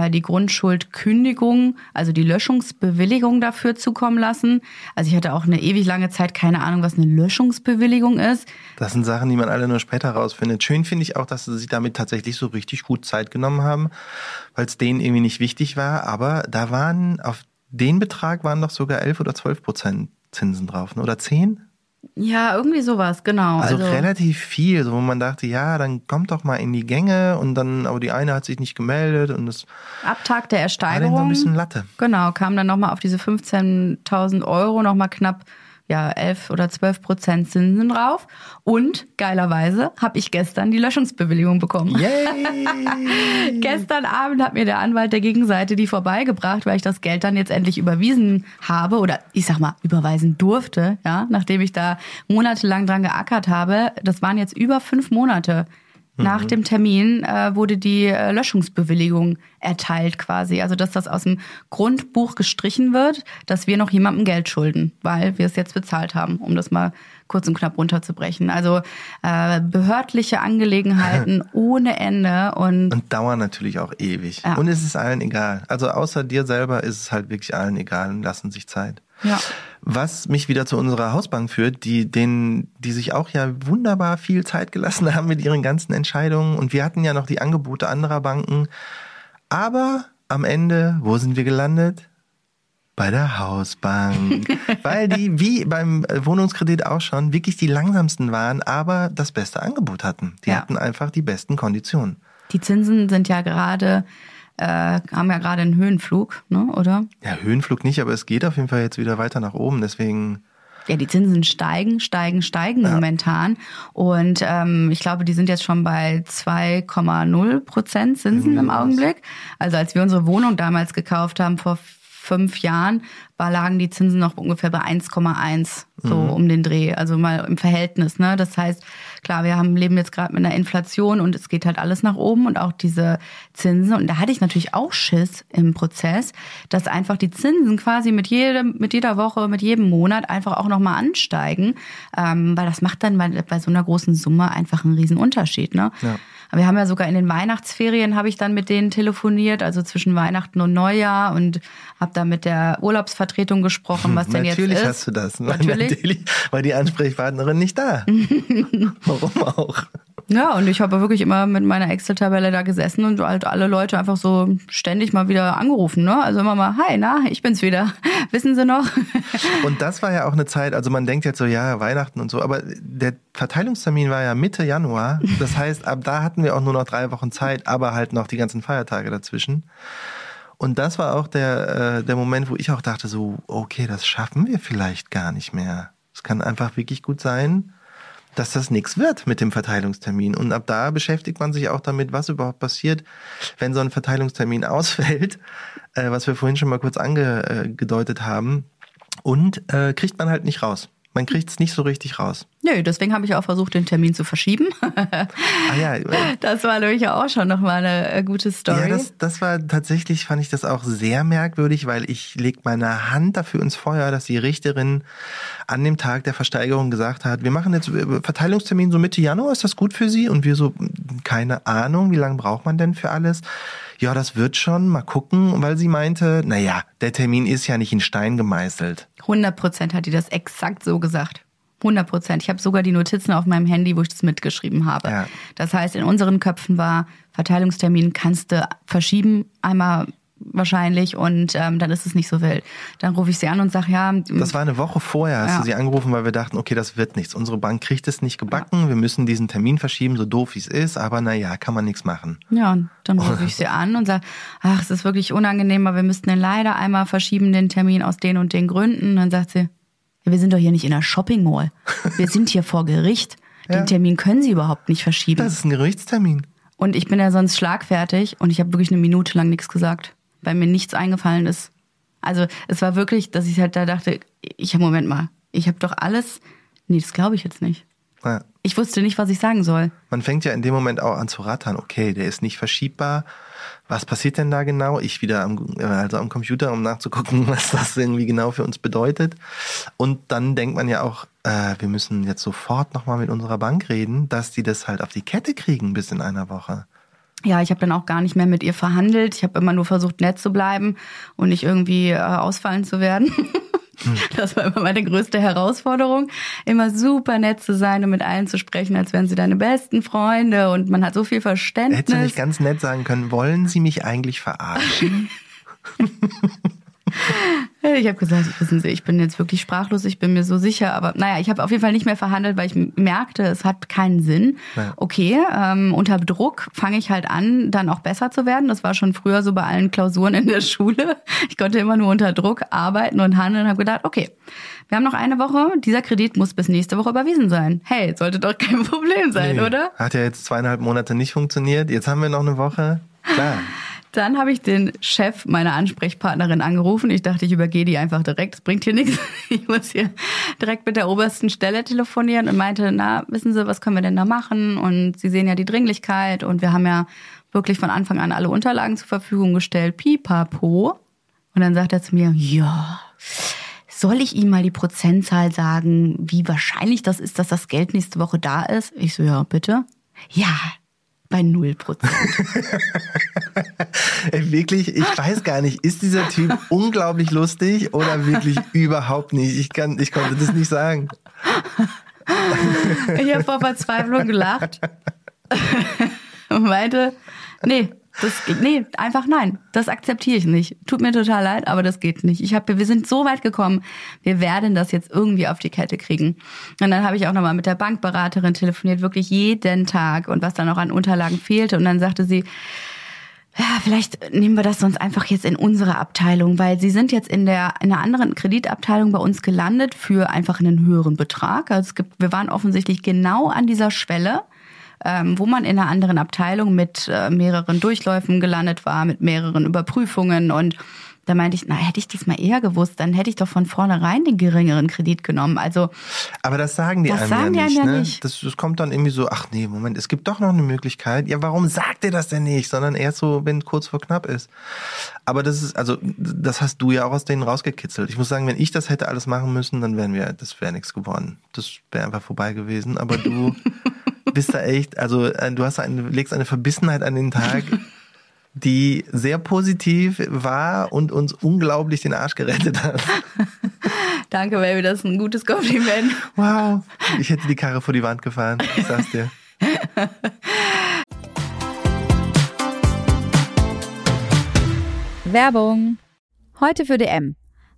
die Grundschuldkündigung, also die Löschungsbewilligung dafür zukommen lassen. Also ich hatte auch eine ewig lange Zeit keine Ahnung, was eine Löschungsbewilligung ist. Das sind Sachen, die man alle nur später rausfindet. Schön finde ich auch, dass sie sich damit tatsächlich so richtig gut Zeit genommen haben, weil es denen irgendwie nicht wichtig war. Aber da waren auf den Betrag waren doch sogar 11 oder 12 Prozent Zinsen drauf, ne? oder 10? Ja, irgendwie sowas, genau. Also, also, relativ viel, so wo man dachte, ja, dann kommt doch mal in die Gänge und dann, aber die eine hat sich nicht gemeldet und das. Ab Tag der Ersteigerung. War so ein bisschen Latte. Genau, kam dann nochmal auf diese 15.000 Euro nochmal knapp ja, 11 oder 12 Prozent Zinsen drauf. Und geilerweise habe ich gestern die Löschungsbewilligung bekommen. Yay. gestern Abend hat mir der Anwalt der Gegenseite die vorbeigebracht, weil ich das Geld dann jetzt endlich überwiesen habe oder ich sag mal überweisen durfte, ja, nachdem ich da monatelang dran geackert habe. Das waren jetzt über fünf Monate. Nach mhm. dem Termin äh, wurde die äh, Löschungsbewilligung erteilt quasi. Also dass das aus dem Grundbuch gestrichen wird, dass wir noch jemandem Geld schulden, weil wir es jetzt bezahlt haben, um das mal kurz und knapp runterzubrechen. Also äh, behördliche Angelegenheiten ohne Ende und und dauern natürlich auch ewig. Ja. Und es ist allen egal. Also außer dir selber ist es halt wirklich allen egal und lassen sich Zeit. Ja. Was mich wieder zu unserer Hausbank führt, die, denen, die sich auch ja wunderbar viel Zeit gelassen haben mit ihren ganzen Entscheidungen. Und wir hatten ja noch die Angebote anderer Banken. Aber am Ende, wo sind wir gelandet? Bei der Hausbank. Weil die, wie beim Wohnungskredit auch schon, wirklich die langsamsten waren, aber das beste Angebot hatten. Die ja. hatten einfach die besten Konditionen. Die Zinsen sind ja gerade äh, haben ja gerade einen Höhenflug, ne, oder? Ja, Höhenflug nicht, aber es geht auf jeden Fall jetzt wieder weiter nach oben, deswegen. Ja, die Zinsen steigen, steigen, steigen ja. momentan. Und ähm, ich glaube, die sind jetzt schon bei 2,0 Prozent Zinsen im Augenblick. Also als wir unsere Wohnung damals gekauft haben vor fünf Jahren, war, lagen die Zinsen noch ungefähr bei 1,1 so mhm. um den Dreh, also mal im Verhältnis. Ne? Das heißt, klar, wir haben leben jetzt gerade mit einer Inflation und es geht halt alles nach oben und auch diese Zinsen. Und da hatte ich natürlich auch Schiss im Prozess, dass einfach die Zinsen quasi mit jedem, mit jeder Woche, mit jedem Monat einfach auch nochmal ansteigen, ähm, weil das macht dann bei, bei so einer großen Summe einfach einen riesen Unterschied. Ne? Ja. Wir haben ja sogar in den Weihnachtsferien habe ich dann mit denen telefoniert, also zwischen Weihnachten und Neujahr und habe da mit der Urlaubsvertretung gesprochen, was denn jetzt ist. Natürlich hast du das. Natürlich. Natürlich war die Ansprechpartnerin nicht da. Warum auch? Ja, und ich habe wirklich immer mit meiner Excel-Tabelle da gesessen und halt alle Leute einfach so ständig mal wieder angerufen. Ne? Also immer mal, hi, na, ich bin's wieder. Wissen Sie noch? und das war ja auch eine Zeit, also man denkt jetzt so, ja, Weihnachten und so, aber der Verteilungstermin war ja Mitte Januar. Das heißt, ab da hatten wir auch nur noch drei Wochen Zeit, aber halt noch die ganzen Feiertage dazwischen. Und das war auch der, äh, der Moment, wo ich auch dachte, so, okay, das schaffen wir vielleicht gar nicht mehr. Es kann einfach wirklich gut sein, dass das nichts wird mit dem Verteilungstermin. Und ab da beschäftigt man sich auch damit, was überhaupt passiert, wenn so ein Verteilungstermin ausfällt, äh, was wir vorhin schon mal kurz angedeutet haben. Und äh, kriegt man halt nicht raus. Man kriegt es nicht so richtig raus. Nö, deswegen habe ich auch versucht, den Termin zu verschieben. ah ja. Das war nämlich auch schon nochmal eine äh, gute Story. Ja, das, das war tatsächlich, fand ich das auch sehr merkwürdig, weil ich leg meine Hand dafür ins Feuer, dass die Richterin an dem Tag der Versteigerung gesagt hat, wir machen jetzt äh, Verteilungstermin so Mitte Januar, ist das gut für Sie? Und wir so, keine Ahnung, wie lange braucht man denn für alles? Ja, das wird schon, mal gucken, weil sie meinte, naja, der Termin ist ja nicht in Stein gemeißelt. 100 Prozent hat die das exakt so gesagt. 100 Prozent. Ich habe sogar die Notizen auf meinem Handy, wo ich das mitgeschrieben habe. Ja. Das heißt, in unseren Köpfen war, Verteilungstermin kannst du verschieben, einmal wahrscheinlich und ähm, dann ist es nicht so wild. Dann rufe ich sie an und sage, ja. Das war eine Woche vorher, hast ja. du sie angerufen, weil wir dachten, okay, das wird nichts. Unsere Bank kriegt es nicht gebacken, ja. wir müssen diesen Termin verschieben, so doof wie es ist, aber naja, kann man nichts machen. Ja, und dann rufe ich sie an und sage, ach, es ist wirklich unangenehm, aber wir müssten den leider einmal verschieben, den Termin aus den und den Gründen. Und dann sagt sie, ja, wir sind doch hier nicht in einer Shopping Mall. Wir sind hier vor Gericht. Den ja. Termin können Sie überhaupt nicht verschieben. Das ist ein Gerichtstermin. Und ich bin ja sonst schlagfertig und ich habe wirklich eine Minute lang nichts gesagt weil mir nichts eingefallen ist. Also es war wirklich, dass ich halt da dachte, ich habe Moment mal, ich habe doch alles. Nee, das glaube ich jetzt nicht. Ja. Ich wusste nicht, was ich sagen soll. Man fängt ja in dem Moment auch an zu rattern, okay, der ist nicht verschiebbar. Was passiert denn da genau? Ich wieder am, also am Computer, um nachzugucken, was das irgendwie genau für uns bedeutet. Und dann denkt man ja auch, äh, wir müssen jetzt sofort nochmal mit unserer Bank reden, dass die das halt auf die Kette kriegen bis in einer Woche. Ja, ich habe dann auch gar nicht mehr mit ihr verhandelt. Ich habe immer nur versucht, nett zu bleiben und nicht irgendwie äh, ausfallen zu werden. Das war immer meine größte Herausforderung, immer super nett zu sein und mit allen zu sprechen, als wären sie deine besten Freunde und man hat so viel Verständnis. Hättest du nicht ganz nett sagen können, wollen Sie mich eigentlich verarschen? Ich habe gesagt, wissen Sie, ich bin jetzt wirklich sprachlos, ich bin mir so sicher, aber naja, ich habe auf jeden Fall nicht mehr verhandelt, weil ich merkte, es hat keinen Sinn. Ja. Okay, ähm, unter Druck fange ich halt an, dann auch besser zu werden. Das war schon früher so bei allen Klausuren in der Schule. Ich konnte immer nur unter Druck arbeiten und handeln und habe gedacht, okay, wir haben noch eine Woche, dieser Kredit muss bis nächste Woche überwiesen sein. Hey, sollte doch kein Problem sein, Nee, oder? Hat ja jetzt zweieinhalb Monate nicht funktioniert. Jetzt haben wir noch eine Woche. Klar. Dann habe ich den Chef meiner Ansprechpartnerin angerufen. Ich dachte, ich übergehe die einfach direkt. Das bringt hier nichts. Ich muss hier direkt mit der obersten Stelle telefonieren und meinte, na, wissen Sie, was können wir denn da machen? Und Sie sehen ja die Dringlichkeit und wir haben ja wirklich von Anfang an alle Unterlagen zur Verfügung gestellt. Pipapo. Und dann sagt er zu mir, ja, soll ich Ihnen mal die Prozentzahl sagen, wie wahrscheinlich das ist, dass das Geld nächste Woche da ist? Ich so, ja, bitte. Ja, bei null Prozent. Ey, wirklich, ich weiß gar nicht, ist dieser Typ unglaublich lustig oder wirklich überhaupt nicht? Ich kann, ich konnte das nicht sagen. Ich habe vor Verzweiflung gelacht und meinte, nee, das nee, einfach nein, das akzeptiere ich nicht. Tut mir total leid, aber das geht nicht. Ich habe, wir sind so weit gekommen, wir werden das jetzt irgendwie auf die Kette kriegen. Und dann habe ich auch nochmal mit der Bankberaterin telefoniert, wirklich jeden Tag und was dann noch an Unterlagen fehlte. Und dann sagte sie, ja, vielleicht nehmen wir das sonst einfach jetzt in unsere Abteilung, weil sie sind jetzt in der in einer anderen Kreditabteilung bei uns gelandet für einfach einen höheren Betrag. Also es gibt, wir waren offensichtlich genau an dieser Schwelle, ähm, wo man in einer anderen Abteilung mit äh, mehreren Durchläufen gelandet war, mit mehreren Überprüfungen und da meinte ich, na, hätte ich das mal eher gewusst, dann hätte ich doch von vornherein den geringeren Kredit genommen. Also Aber das sagen die Das einem sagen die ja einem nicht, ja ne? nicht. Das, das kommt dann irgendwie so, ach nee, Moment, es gibt doch noch eine Möglichkeit. Ja, warum sagt ihr das denn nicht? Sondern erst so, wenn kurz vor knapp ist. Aber das ist, also, das hast du ja auch aus denen rausgekitzelt. Ich muss sagen, wenn ich das hätte alles machen müssen, dann wären wir, das wäre nichts geworden. Das wäre einfach vorbei gewesen. Aber du bist da echt, also, äh, du hast eine, legst eine Verbissenheit an den Tag, die sehr positiv war und uns unglaublich den Arsch gerettet hat. danke, Baby, das ist ein gutes Kompliment. Wow. Ich hätte die Karre vor die Wand gefahren. Ich sag's dir. Werbung. Heute für DM.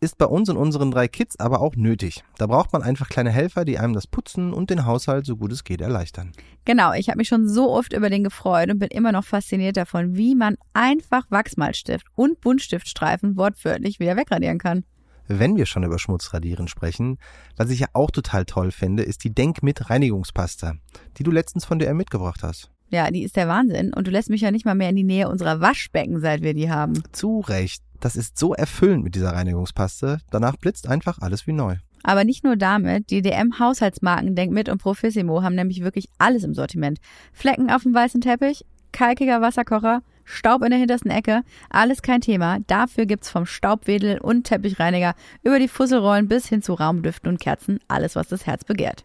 Ist bei uns und unseren drei Kids aber auch nötig. Da braucht man einfach kleine Helfer, die einem das Putzen und den Haushalt so gut es geht erleichtern. Genau, ich habe mich schon so oft über den gefreut und bin immer noch fasziniert davon, wie man einfach Wachsmalstift und Buntstiftstreifen wortwörtlich wieder wegradieren kann. Wenn wir schon über Schmutzradieren sprechen, was ich ja auch total toll finde, ist die Denk mit Reinigungspasta, die du letztens von DM mitgebracht hast. Ja, die ist der Wahnsinn und du lässt mich ja nicht mal mehr in die Nähe unserer Waschbecken, seit wir die haben. Zu Recht. Das ist so erfüllend mit dieser Reinigungspaste. Danach blitzt einfach alles wie neu. Aber nicht nur damit, die DM-Haushaltsmarken Denkmit und Profissimo haben nämlich wirklich alles im Sortiment. Flecken auf dem weißen Teppich, kalkiger Wasserkocher, Staub in der hintersten Ecke, alles kein Thema. Dafür gibt's vom Staubwedel und Teppichreiniger über die Fusselrollen bis hin zu Raumdüften und Kerzen alles, was das Herz begehrt.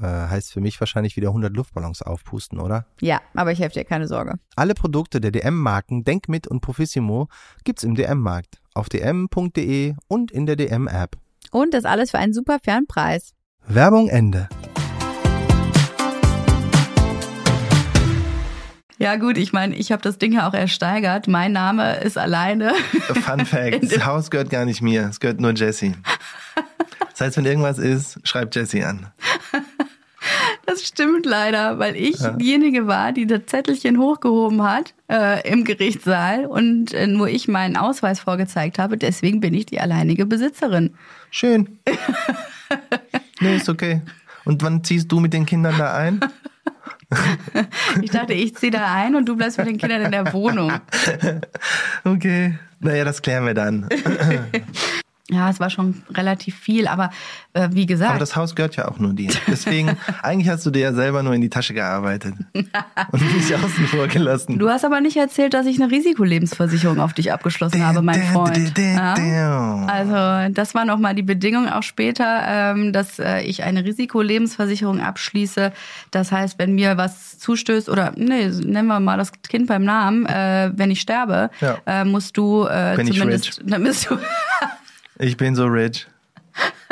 Äh, heißt für mich wahrscheinlich wieder 100 Luftballons aufpusten, oder? Ja, aber ich helfe dir, keine Sorge. Alle Produkte der DM-Marken Denkmit und Profissimo gibt's im DM-Markt, auf dm.de und in der DM-App. Und das alles für einen super fairen Preis. Werbung Ende. Ja gut, ich meine, ich habe das Ding ja auch ersteigert. Mein Name ist alleine. Fun Fact, das Haus gehört gar nicht mir, es gehört nur Jessie. Das heißt, wenn irgendwas ist, schreibt Jessie an. Das stimmt leider, weil ich ja. diejenige war, die das Zettelchen hochgehoben hat äh, im Gerichtssaal und äh, nur ich meinen Ausweis vorgezeigt habe. Deswegen bin ich die alleinige Besitzerin. Schön. nee, ist okay. Und wann ziehst du mit den Kindern da ein? ich dachte, ich ziehe da ein und du bleibst mit den Kindern in der Wohnung. Okay. Naja, das klären wir dann. Ja, es war schon relativ viel, aber äh, wie gesagt. Aber das Haus gehört ja auch nur dir. Deswegen, eigentlich hast du dir ja selber nur in die Tasche gearbeitet und mich außen vor gelassen. Du hast aber nicht erzählt, dass ich eine Risikolebensversicherung auf dich abgeschlossen habe, mein Freund. Ja? Also das war nochmal die Bedingung auch später, ähm, dass äh, ich eine Risikolebensversicherung abschließe. Das heißt, wenn mir was zustößt oder nee, nennen wir mal das Kind beim Namen, äh, wenn ich sterbe, ja. äh, musst du äh, zumindest, dann bist du Ich bin so rich.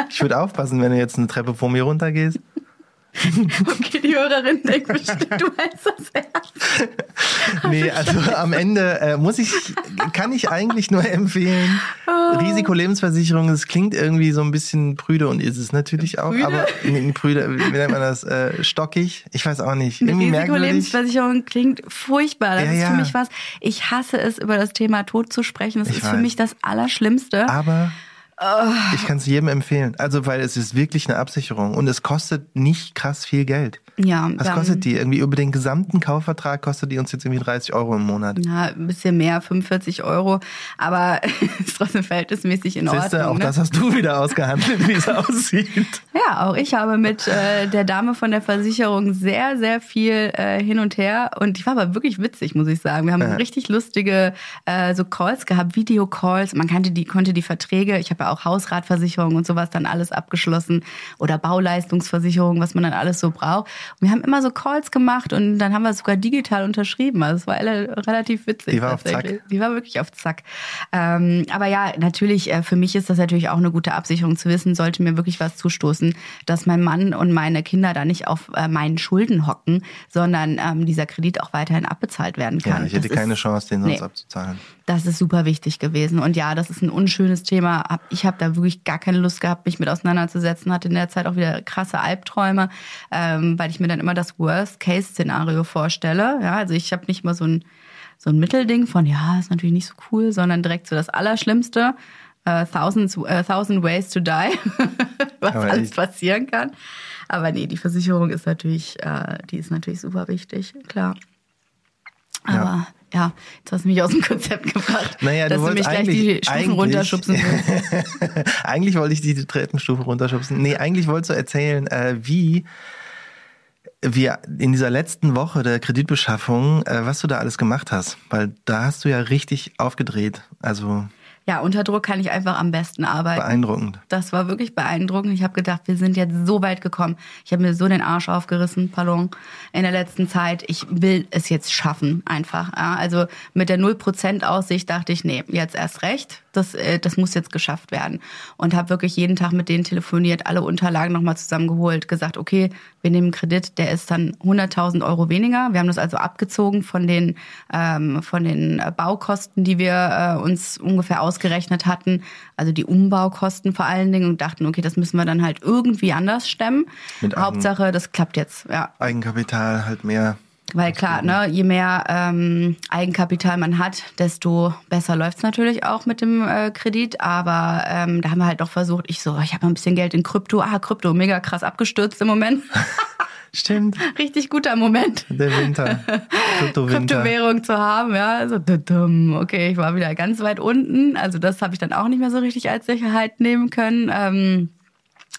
Ich würde aufpassen, wenn du jetzt eine Treppe vor mir runtergehst. Okay, die Hörerin denkt bestimmt, du meinst das ernst. nee, also am Ende äh, muss ich, kann ich eigentlich nur empfehlen, oh. Risikolebensversicherung, das klingt irgendwie so ein bisschen prüde und ist es natürlich auch, prüde? aber nee, prüde, wie nennt man das, äh, stockig? Ich weiß auch nicht. Irgendwie Risikolebensversicherung klingt furchtbar. Das ja, ist für ja. mich was, ich hasse es, über das Thema Tod zu sprechen. Das ich ist weiß. für mich das Allerschlimmste. Aber ich kann es jedem empfehlen. Also, weil es ist wirklich eine Absicherung und es kostet nicht krass viel Geld. Ja. Was kostet die? Irgendwie über den gesamten Kaufvertrag kostet die uns jetzt irgendwie 30 Euro im Monat. Ja, ein bisschen mehr, 45 Euro. Aber ist trotzdem verhältnismäßig in Ordnung. Siehste, auch ne? das hast du wieder ausgehandelt, wie es aussieht. Ja, auch ich habe mit äh, der Dame von der Versicherung sehr, sehr viel äh, hin und her. Und die war aber wirklich witzig, muss ich sagen. Wir haben ja. richtig lustige äh, so Calls gehabt, Videocalls. Man kannte die, konnte die Verträge, ich habe ja auch Hausratversicherung und sowas dann alles abgeschlossen. Oder Bauleistungsversicherung, was man dann alles so braucht. Und wir haben immer so Calls gemacht und dann haben wir sogar digital unterschrieben. Also es war relativ witzig. Die war auf Zack. Die war wirklich auf Zack. Ähm, aber ja, natürlich, äh, für mich ist das natürlich auch eine gute Absicherung zu wissen, sollte mir wirklich was zustoßen, dass mein Mann und meine Kinder da nicht auf äh, meinen Schulden hocken, sondern ähm, dieser Kredit auch weiterhin abbezahlt werden kann. Ja, ich hätte das keine ist, Chance, den sonst nee, abzuzahlen. Das ist super wichtig gewesen. Und ja, das ist ein unschönes Thema. Ich habe da wirklich gar keine Lust gehabt, mich mit auseinanderzusetzen. Hatte in der Zeit auch wieder krasse Albträume, ähm, weil ich mir dann immer das Worst-Case-Szenario vorstelle. Ja, also ich habe nicht mal so ein, so ein Mittelding von, ja, ist natürlich nicht so cool, sondern direkt so das Allerschlimmste. Uh, thousands, uh, thousand ways to die, was Aber alles passieren kann. Aber nee, die Versicherung ist natürlich, uh, die ist natürlich super wichtig, klar. Aber ja. ja, jetzt hast du mich aus dem Konzept gebracht. Naja, dass du, du mich gleich die Stufen runterschubsen Eigentlich wollte ich die Treppenstufe runterschubsen. Nee, eigentlich wolltest du erzählen, äh, wie wir in dieser letzten Woche der Kreditbeschaffung, äh, was du da alles gemacht hast. Weil da hast du ja richtig aufgedreht. Also ja, unter Druck kann ich einfach am besten arbeiten. Beeindruckend. Das war wirklich beeindruckend. Ich habe gedacht, wir sind jetzt so weit gekommen. Ich habe mir so den Arsch aufgerissen, pardon, in der letzten Zeit. Ich will es jetzt schaffen, einfach. Also mit der 0% Aussicht dachte ich, nee, jetzt erst recht. Das, äh, das muss jetzt geschafft werden. Und habe wirklich jeden Tag mit denen telefoniert, alle Unterlagen nochmal zusammengeholt, gesagt, okay, wir nehmen Kredit, der ist dann 100.000 Euro weniger. Wir haben das also abgezogen von den, ähm, von den Baukosten, die wir äh, uns ungefähr ausgerechnet hatten. Also die Umbaukosten vor allen Dingen und dachten, okay, das müssen wir dann halt irgendwie anders stemmen. Mit Hauptsache, das klappt jetzt. Ja. Eigenkapital halt mehr. Weil klar, ne, je mehr ähm, Eigenkapital man hat, desto besser läuft's natürlich auch mit dem äh, Kredit. Aber ähm, da haben wir halt doch versucht, ich so, ich habe ein bisschen Geld in Krypto. Ah, Krypto, mega krass abgestürzt im Moment. Stimmt. Richtig guter Moment. Der Winter. Kryptowinter. Kryptowährung zu haben, ja. Also, okay, ich war wieder ganz weit unten. Also das habe ich dann auch nicht mehr so richtig als Sicherheit nehmen können. Ähm,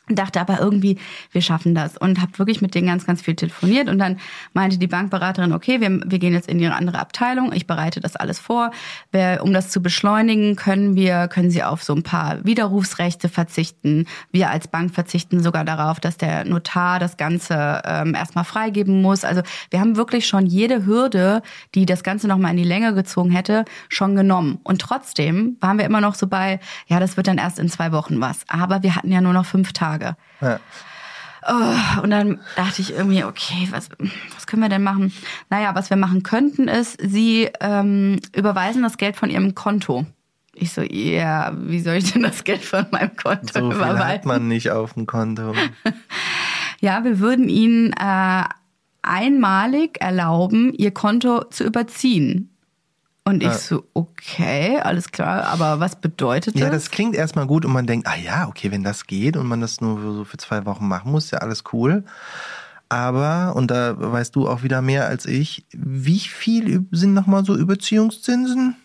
dachte aber irgendwie, wir schaffen das und habe wirklich mit denen ganz, ganz viel telefoniert und dann meinte die Bankberaterin, okay, wir, wir gehen jetzt in ihre andere Abteilung, ich bereite das alles vor. Wir, um das zu beschleunigen, können wir, können sie auf so ein paar Widerrufsrechte verzichten. Wir als Bank verzichten sogar darauf, dass der Notar das Ganze ähm, erstmal freigeben muss. Also wir haben wirklich schon jede Hürde, die das Ganze nochmal in die Länge gezogen hätte, schon genommen. Und trotzdem waren wir immer noch so bei, ja, das wird dann erst in zwei Wochen was. Aber wir hatten ja nur noch fünf Tage. Tage. Ja. Oh, und dann dachte ich irgendwie, okay, was, was können wir denn machen? Naja, was wir machen könnten, ist, sie ähm, überweisen das Geld von ihrem Konto. Ich so, ja, wie soll ich denn das Geld von meinem Konto So viel überweisen? hat man nicht auf dem Konto. Ja, wir würden ihnen äh, einmalig erlauben, ihr Konto zu überziehen. Und ich Ja. so, okay, alles klar, aber was bedeutet Ja, das? das klingt erstmal gut und man denkt, ah ja, okay, wenn das geht und man das nur so für zwei Wochen machen muss, ja alles cool. Aber, und da weißt du auch wieder mehr als ich, wie viel sind nochmal so Überziehungszinsen?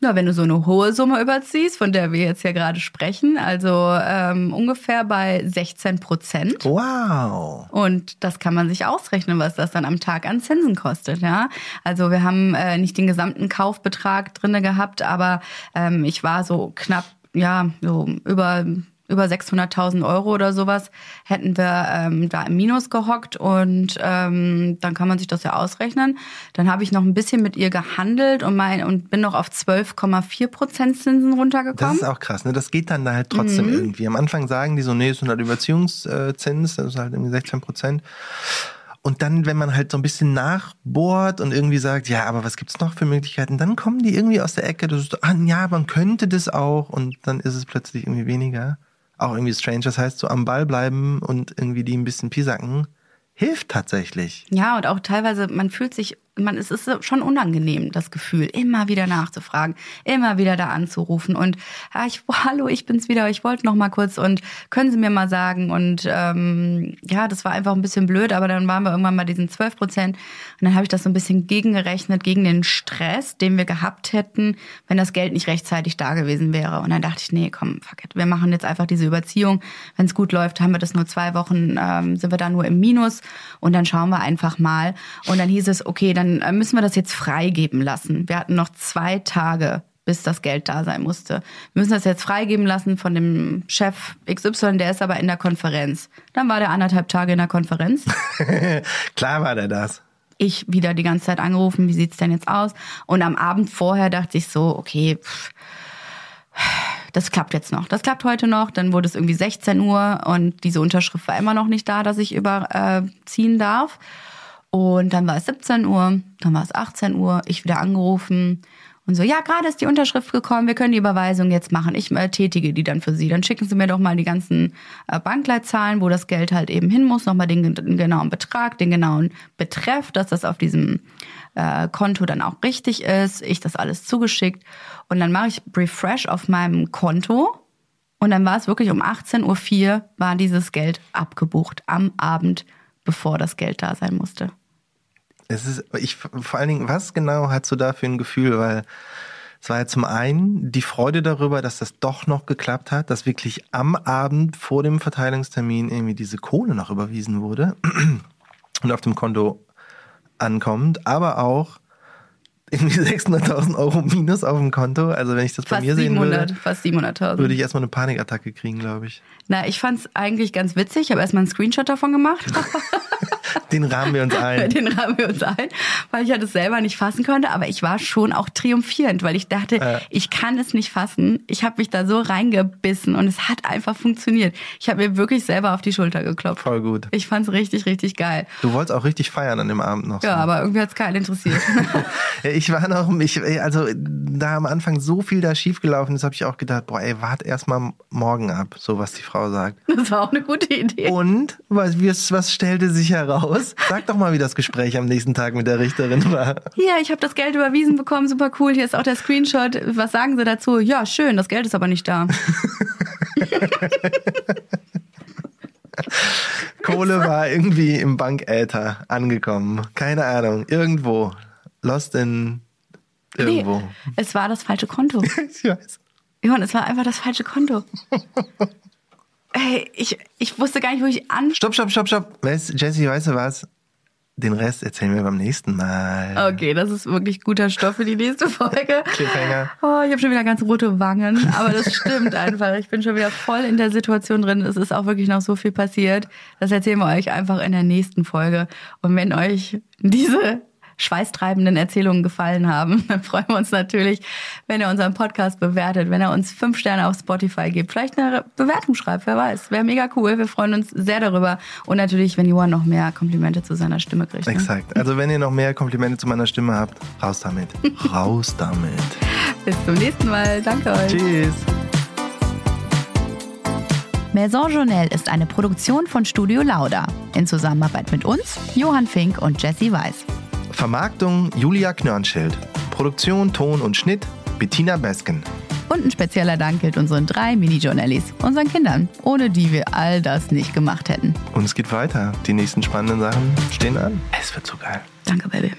Na, wenn du so eine hohe Summe überziehst, von der wir jetzt ja gerade sprechen, also ähm, ungefähr bei 16 Prozent. Wow. Und das kann man sich ausrechnen, was das dann am Tag an Zinsen kostet, ja. Also wir haben äh, nicht den gesamten Kaufbetrag drinne gehabt, aber ähm, ich war so knapp, ja, so über über 600.000 Euro oder sowas hätten wir ähm, da im Minus gehockt und ähm, dann kann man sich das ja ausrechnen. Dann habe ich noch ein bisschen mit ihr gehandelt und mein und bin noch auf 12,4 Prozent Zinsen Das runtergekommen. ist auch krass, ne? Das geht dann da halt trotzdem irgendwie. Am Anfang sagen die so, nee, es sind halt Überziehungszins, das ist halt irgendwie 16 Prozent. Und dann, wenn man halt so ein bisschen nachbohrt und irgendwie sagt, ja, aber was gibt's noch für Möglichkeiten, dann kommen die irgendwie aus der Ecke, das ist so, ah, ja, man könnte das auch und dann ist es plötzlich irgendwie weniger. Auch irgendwie strange. Das heißt, so am Ball bleiben und irgendwie die ein bisschen pisacken, hilft tatsächlich. Ja, und auch teilweise, man fühlt sich, man, es ist schon unangenehm, das Gefühl, immer wieder nachzufragen, immer wieder da anzurufen und, ja, ich, hallo, ich bin's wieder, ich wollte noch mal kurz und können Sie mir mal sagen? Und ähm, ja, das war einfach ein bisschen blöd, aber dann waren wir irgendwann bei diesen 12 Prozent und dann habe ich das so ein bisschen gegengerechnet gegen den Stress, den wir gehabt hätten, wenn das Geld nicht rechtzeitig da gewesen wäre. Und dann dachte ich, nee, komm, fuck it, wir machen jetzt einfach diese Überziehung, wenn es gut läuft, haben wir das nur zwei Wochen, ähm, sind wir da nur im Minus und dann schauen wir einfach mal. Und dann hieß es, okay, dann äh, müssen wir das jetzt freigeben lassen. Wir hatten noch zwei Tage, bis das Geld da sein musste. Wir müssen das jetzt freigeben lassen von dem Chef XY, der ist aber in der Konferenz. Dann war der anderthalb Tage in der Konferenz. Klar war der das. Ich wieder die ganze Zeit angerufen, wie sieht's denn jetzt aus? Und am Abend vorher dachte ich so, okay, pff, das klappt jetzt noch. Das klappt heute noch. Dann wurde es irgendwie 16 Uhr und diese Unterschrift war immer noch nicht da, dass ich überziehen darf. Und dann war es 17 Uhr, dann war es 18 Uhr, ich wieder angerufen und so, ja, gerade ist die Unterschrift gekommen, wir können die Überweisung jetzt machen. Ich äh, tätige die dann für Sie. Dann schicken Sie mir doch mal die ganzen äh, Bankleitzahlen, wo das Geld halt eben hin muss, nochmal den, den genauen Betrag, den genauen Betreff, dass das auf diesem äh, Konto dann auch richtig ist. Ich das alles zugeschickt. Und dann mache ich Refresh auf meinem Konto. Und dann war es wirklich um 18.04 Uhr war dieses Geld abgebucht am Abend, bevor das Geld da sein musste. Es ist, ich, vor allen Dingen, was genau hast du da für ein Gefühl? Weil es war ja zum einen die Freude darüber, dass das doch noch geklappt hat, dass wirklich am Abend vor dem Verteilungstermin irgendwie diese Kohle noch überwiesen wurde und auf dem Konto ankommt, aber auch irgendwie 600.000 Euro minus auf dem Konto. Also wenn ich das bei Fast mir sehen 700, würde, fast 700.000. würde ich erstmal eine Panikattacke kriegen, glaube ich. Na, ich fand's eigentlich ganz witzig. Ich habe erstmal einen Screenshot davon gemacht. Den rahmen wir uns ein. Den rahmen wir uns ein, weil ich ja das selber nicht fassen konnte. Aber ich war schon auch triumphierend, weil ich dachte, Ja. ich kann es nicht fassen. Ich habe mich da so reingebissen und es hat einfach funktioniert. Ich habe mir wirklich selber auf die Schulter geklopft. Voll gut. Ich fand's richtig, richtig geil. Du wolltest auch richtig feiern an dem Abend noch. Ja, so. aber irgendwie hat's keinen interessiert. Ich war noch, ich, also da am Anfang so viel da schiefgelaufen ist, habe ich auch gedacht, boah, ey, wart erst mal morgen ab, so was die Frau sagt. Das war auch eine gute Idee. Und was, was was stellte sich heraus? Sag doch mal, wie das Gespräch am nächsten Tag mit der Richterin war. Hier, ich habe das Geld überwiesen bekommen, super cool. Hier ist auch der Screenshot. Was sagen Sie dazu? Ja, schön, das Geld ist aber nicht da. Kohle war irgendwie im Bankäther angekommen. Keine Ahnung, irgendwo. Lost in irgendwo. Nee, es war das falsche Konto. Ich weiß. Johann, es war einfach das falsche Konto. Ey, ich, ich wusste gar nicht, wo ich an. Stopp, stopp, stopp, stopp. Weißt, Jesse, weißt du was? Den Rest erzählen wir beim nächsten Mal. Okay, das ist wirklich guter Stoff für die nächste Folge. Cliffhanger. Oh, ich habe schon wieder ganz rote Wangen, aber das stimmt einfach. Ich bin schon wieder voll in der Situation drin. Es ist auch wirklich noch so viel passiert. Das erzählen wir euch einfach in der nächsten Folge. Und wenn euch diese schweißtreibenden Erzählungen gefallen haben, dann freuen wir uns natürlich, wenn ihr unseren Podcast bewertet, wenn er uns fünf Sterne auf Spotify gibt, vielleicht eine Bewertung schreibt, wer weiß. Wäre mega cool. Wir freuen uns sehr darüber. Und natürlich, wenn Johann noch mehr Komplimente zu seiner Stimme kriegt. Ne? Exakt. Also wenn ihr noch mehr Komplimente zu meiner Stimme habt, raus damit. raus damit. Bis zum nächsten Mal. Danke euch. Tschüss. Maison Journal ist eine Produktion von Studio Lauda in Zusammenarbeit mit uns, Johann Fink und Jesse Weiß. Vermarktung Julia Knörnschild. Produktion, Ton und Schnitt Bettina Besken. Und ein spezieller Dank gilt unseren drei Mini-Journalies, unseren Kindern, ohne die wir all das nicht gemacht hätten. Und es geht weiter. Die nächsten spannenden Sachen stehen an. Es wird so geil. Danke, Baby.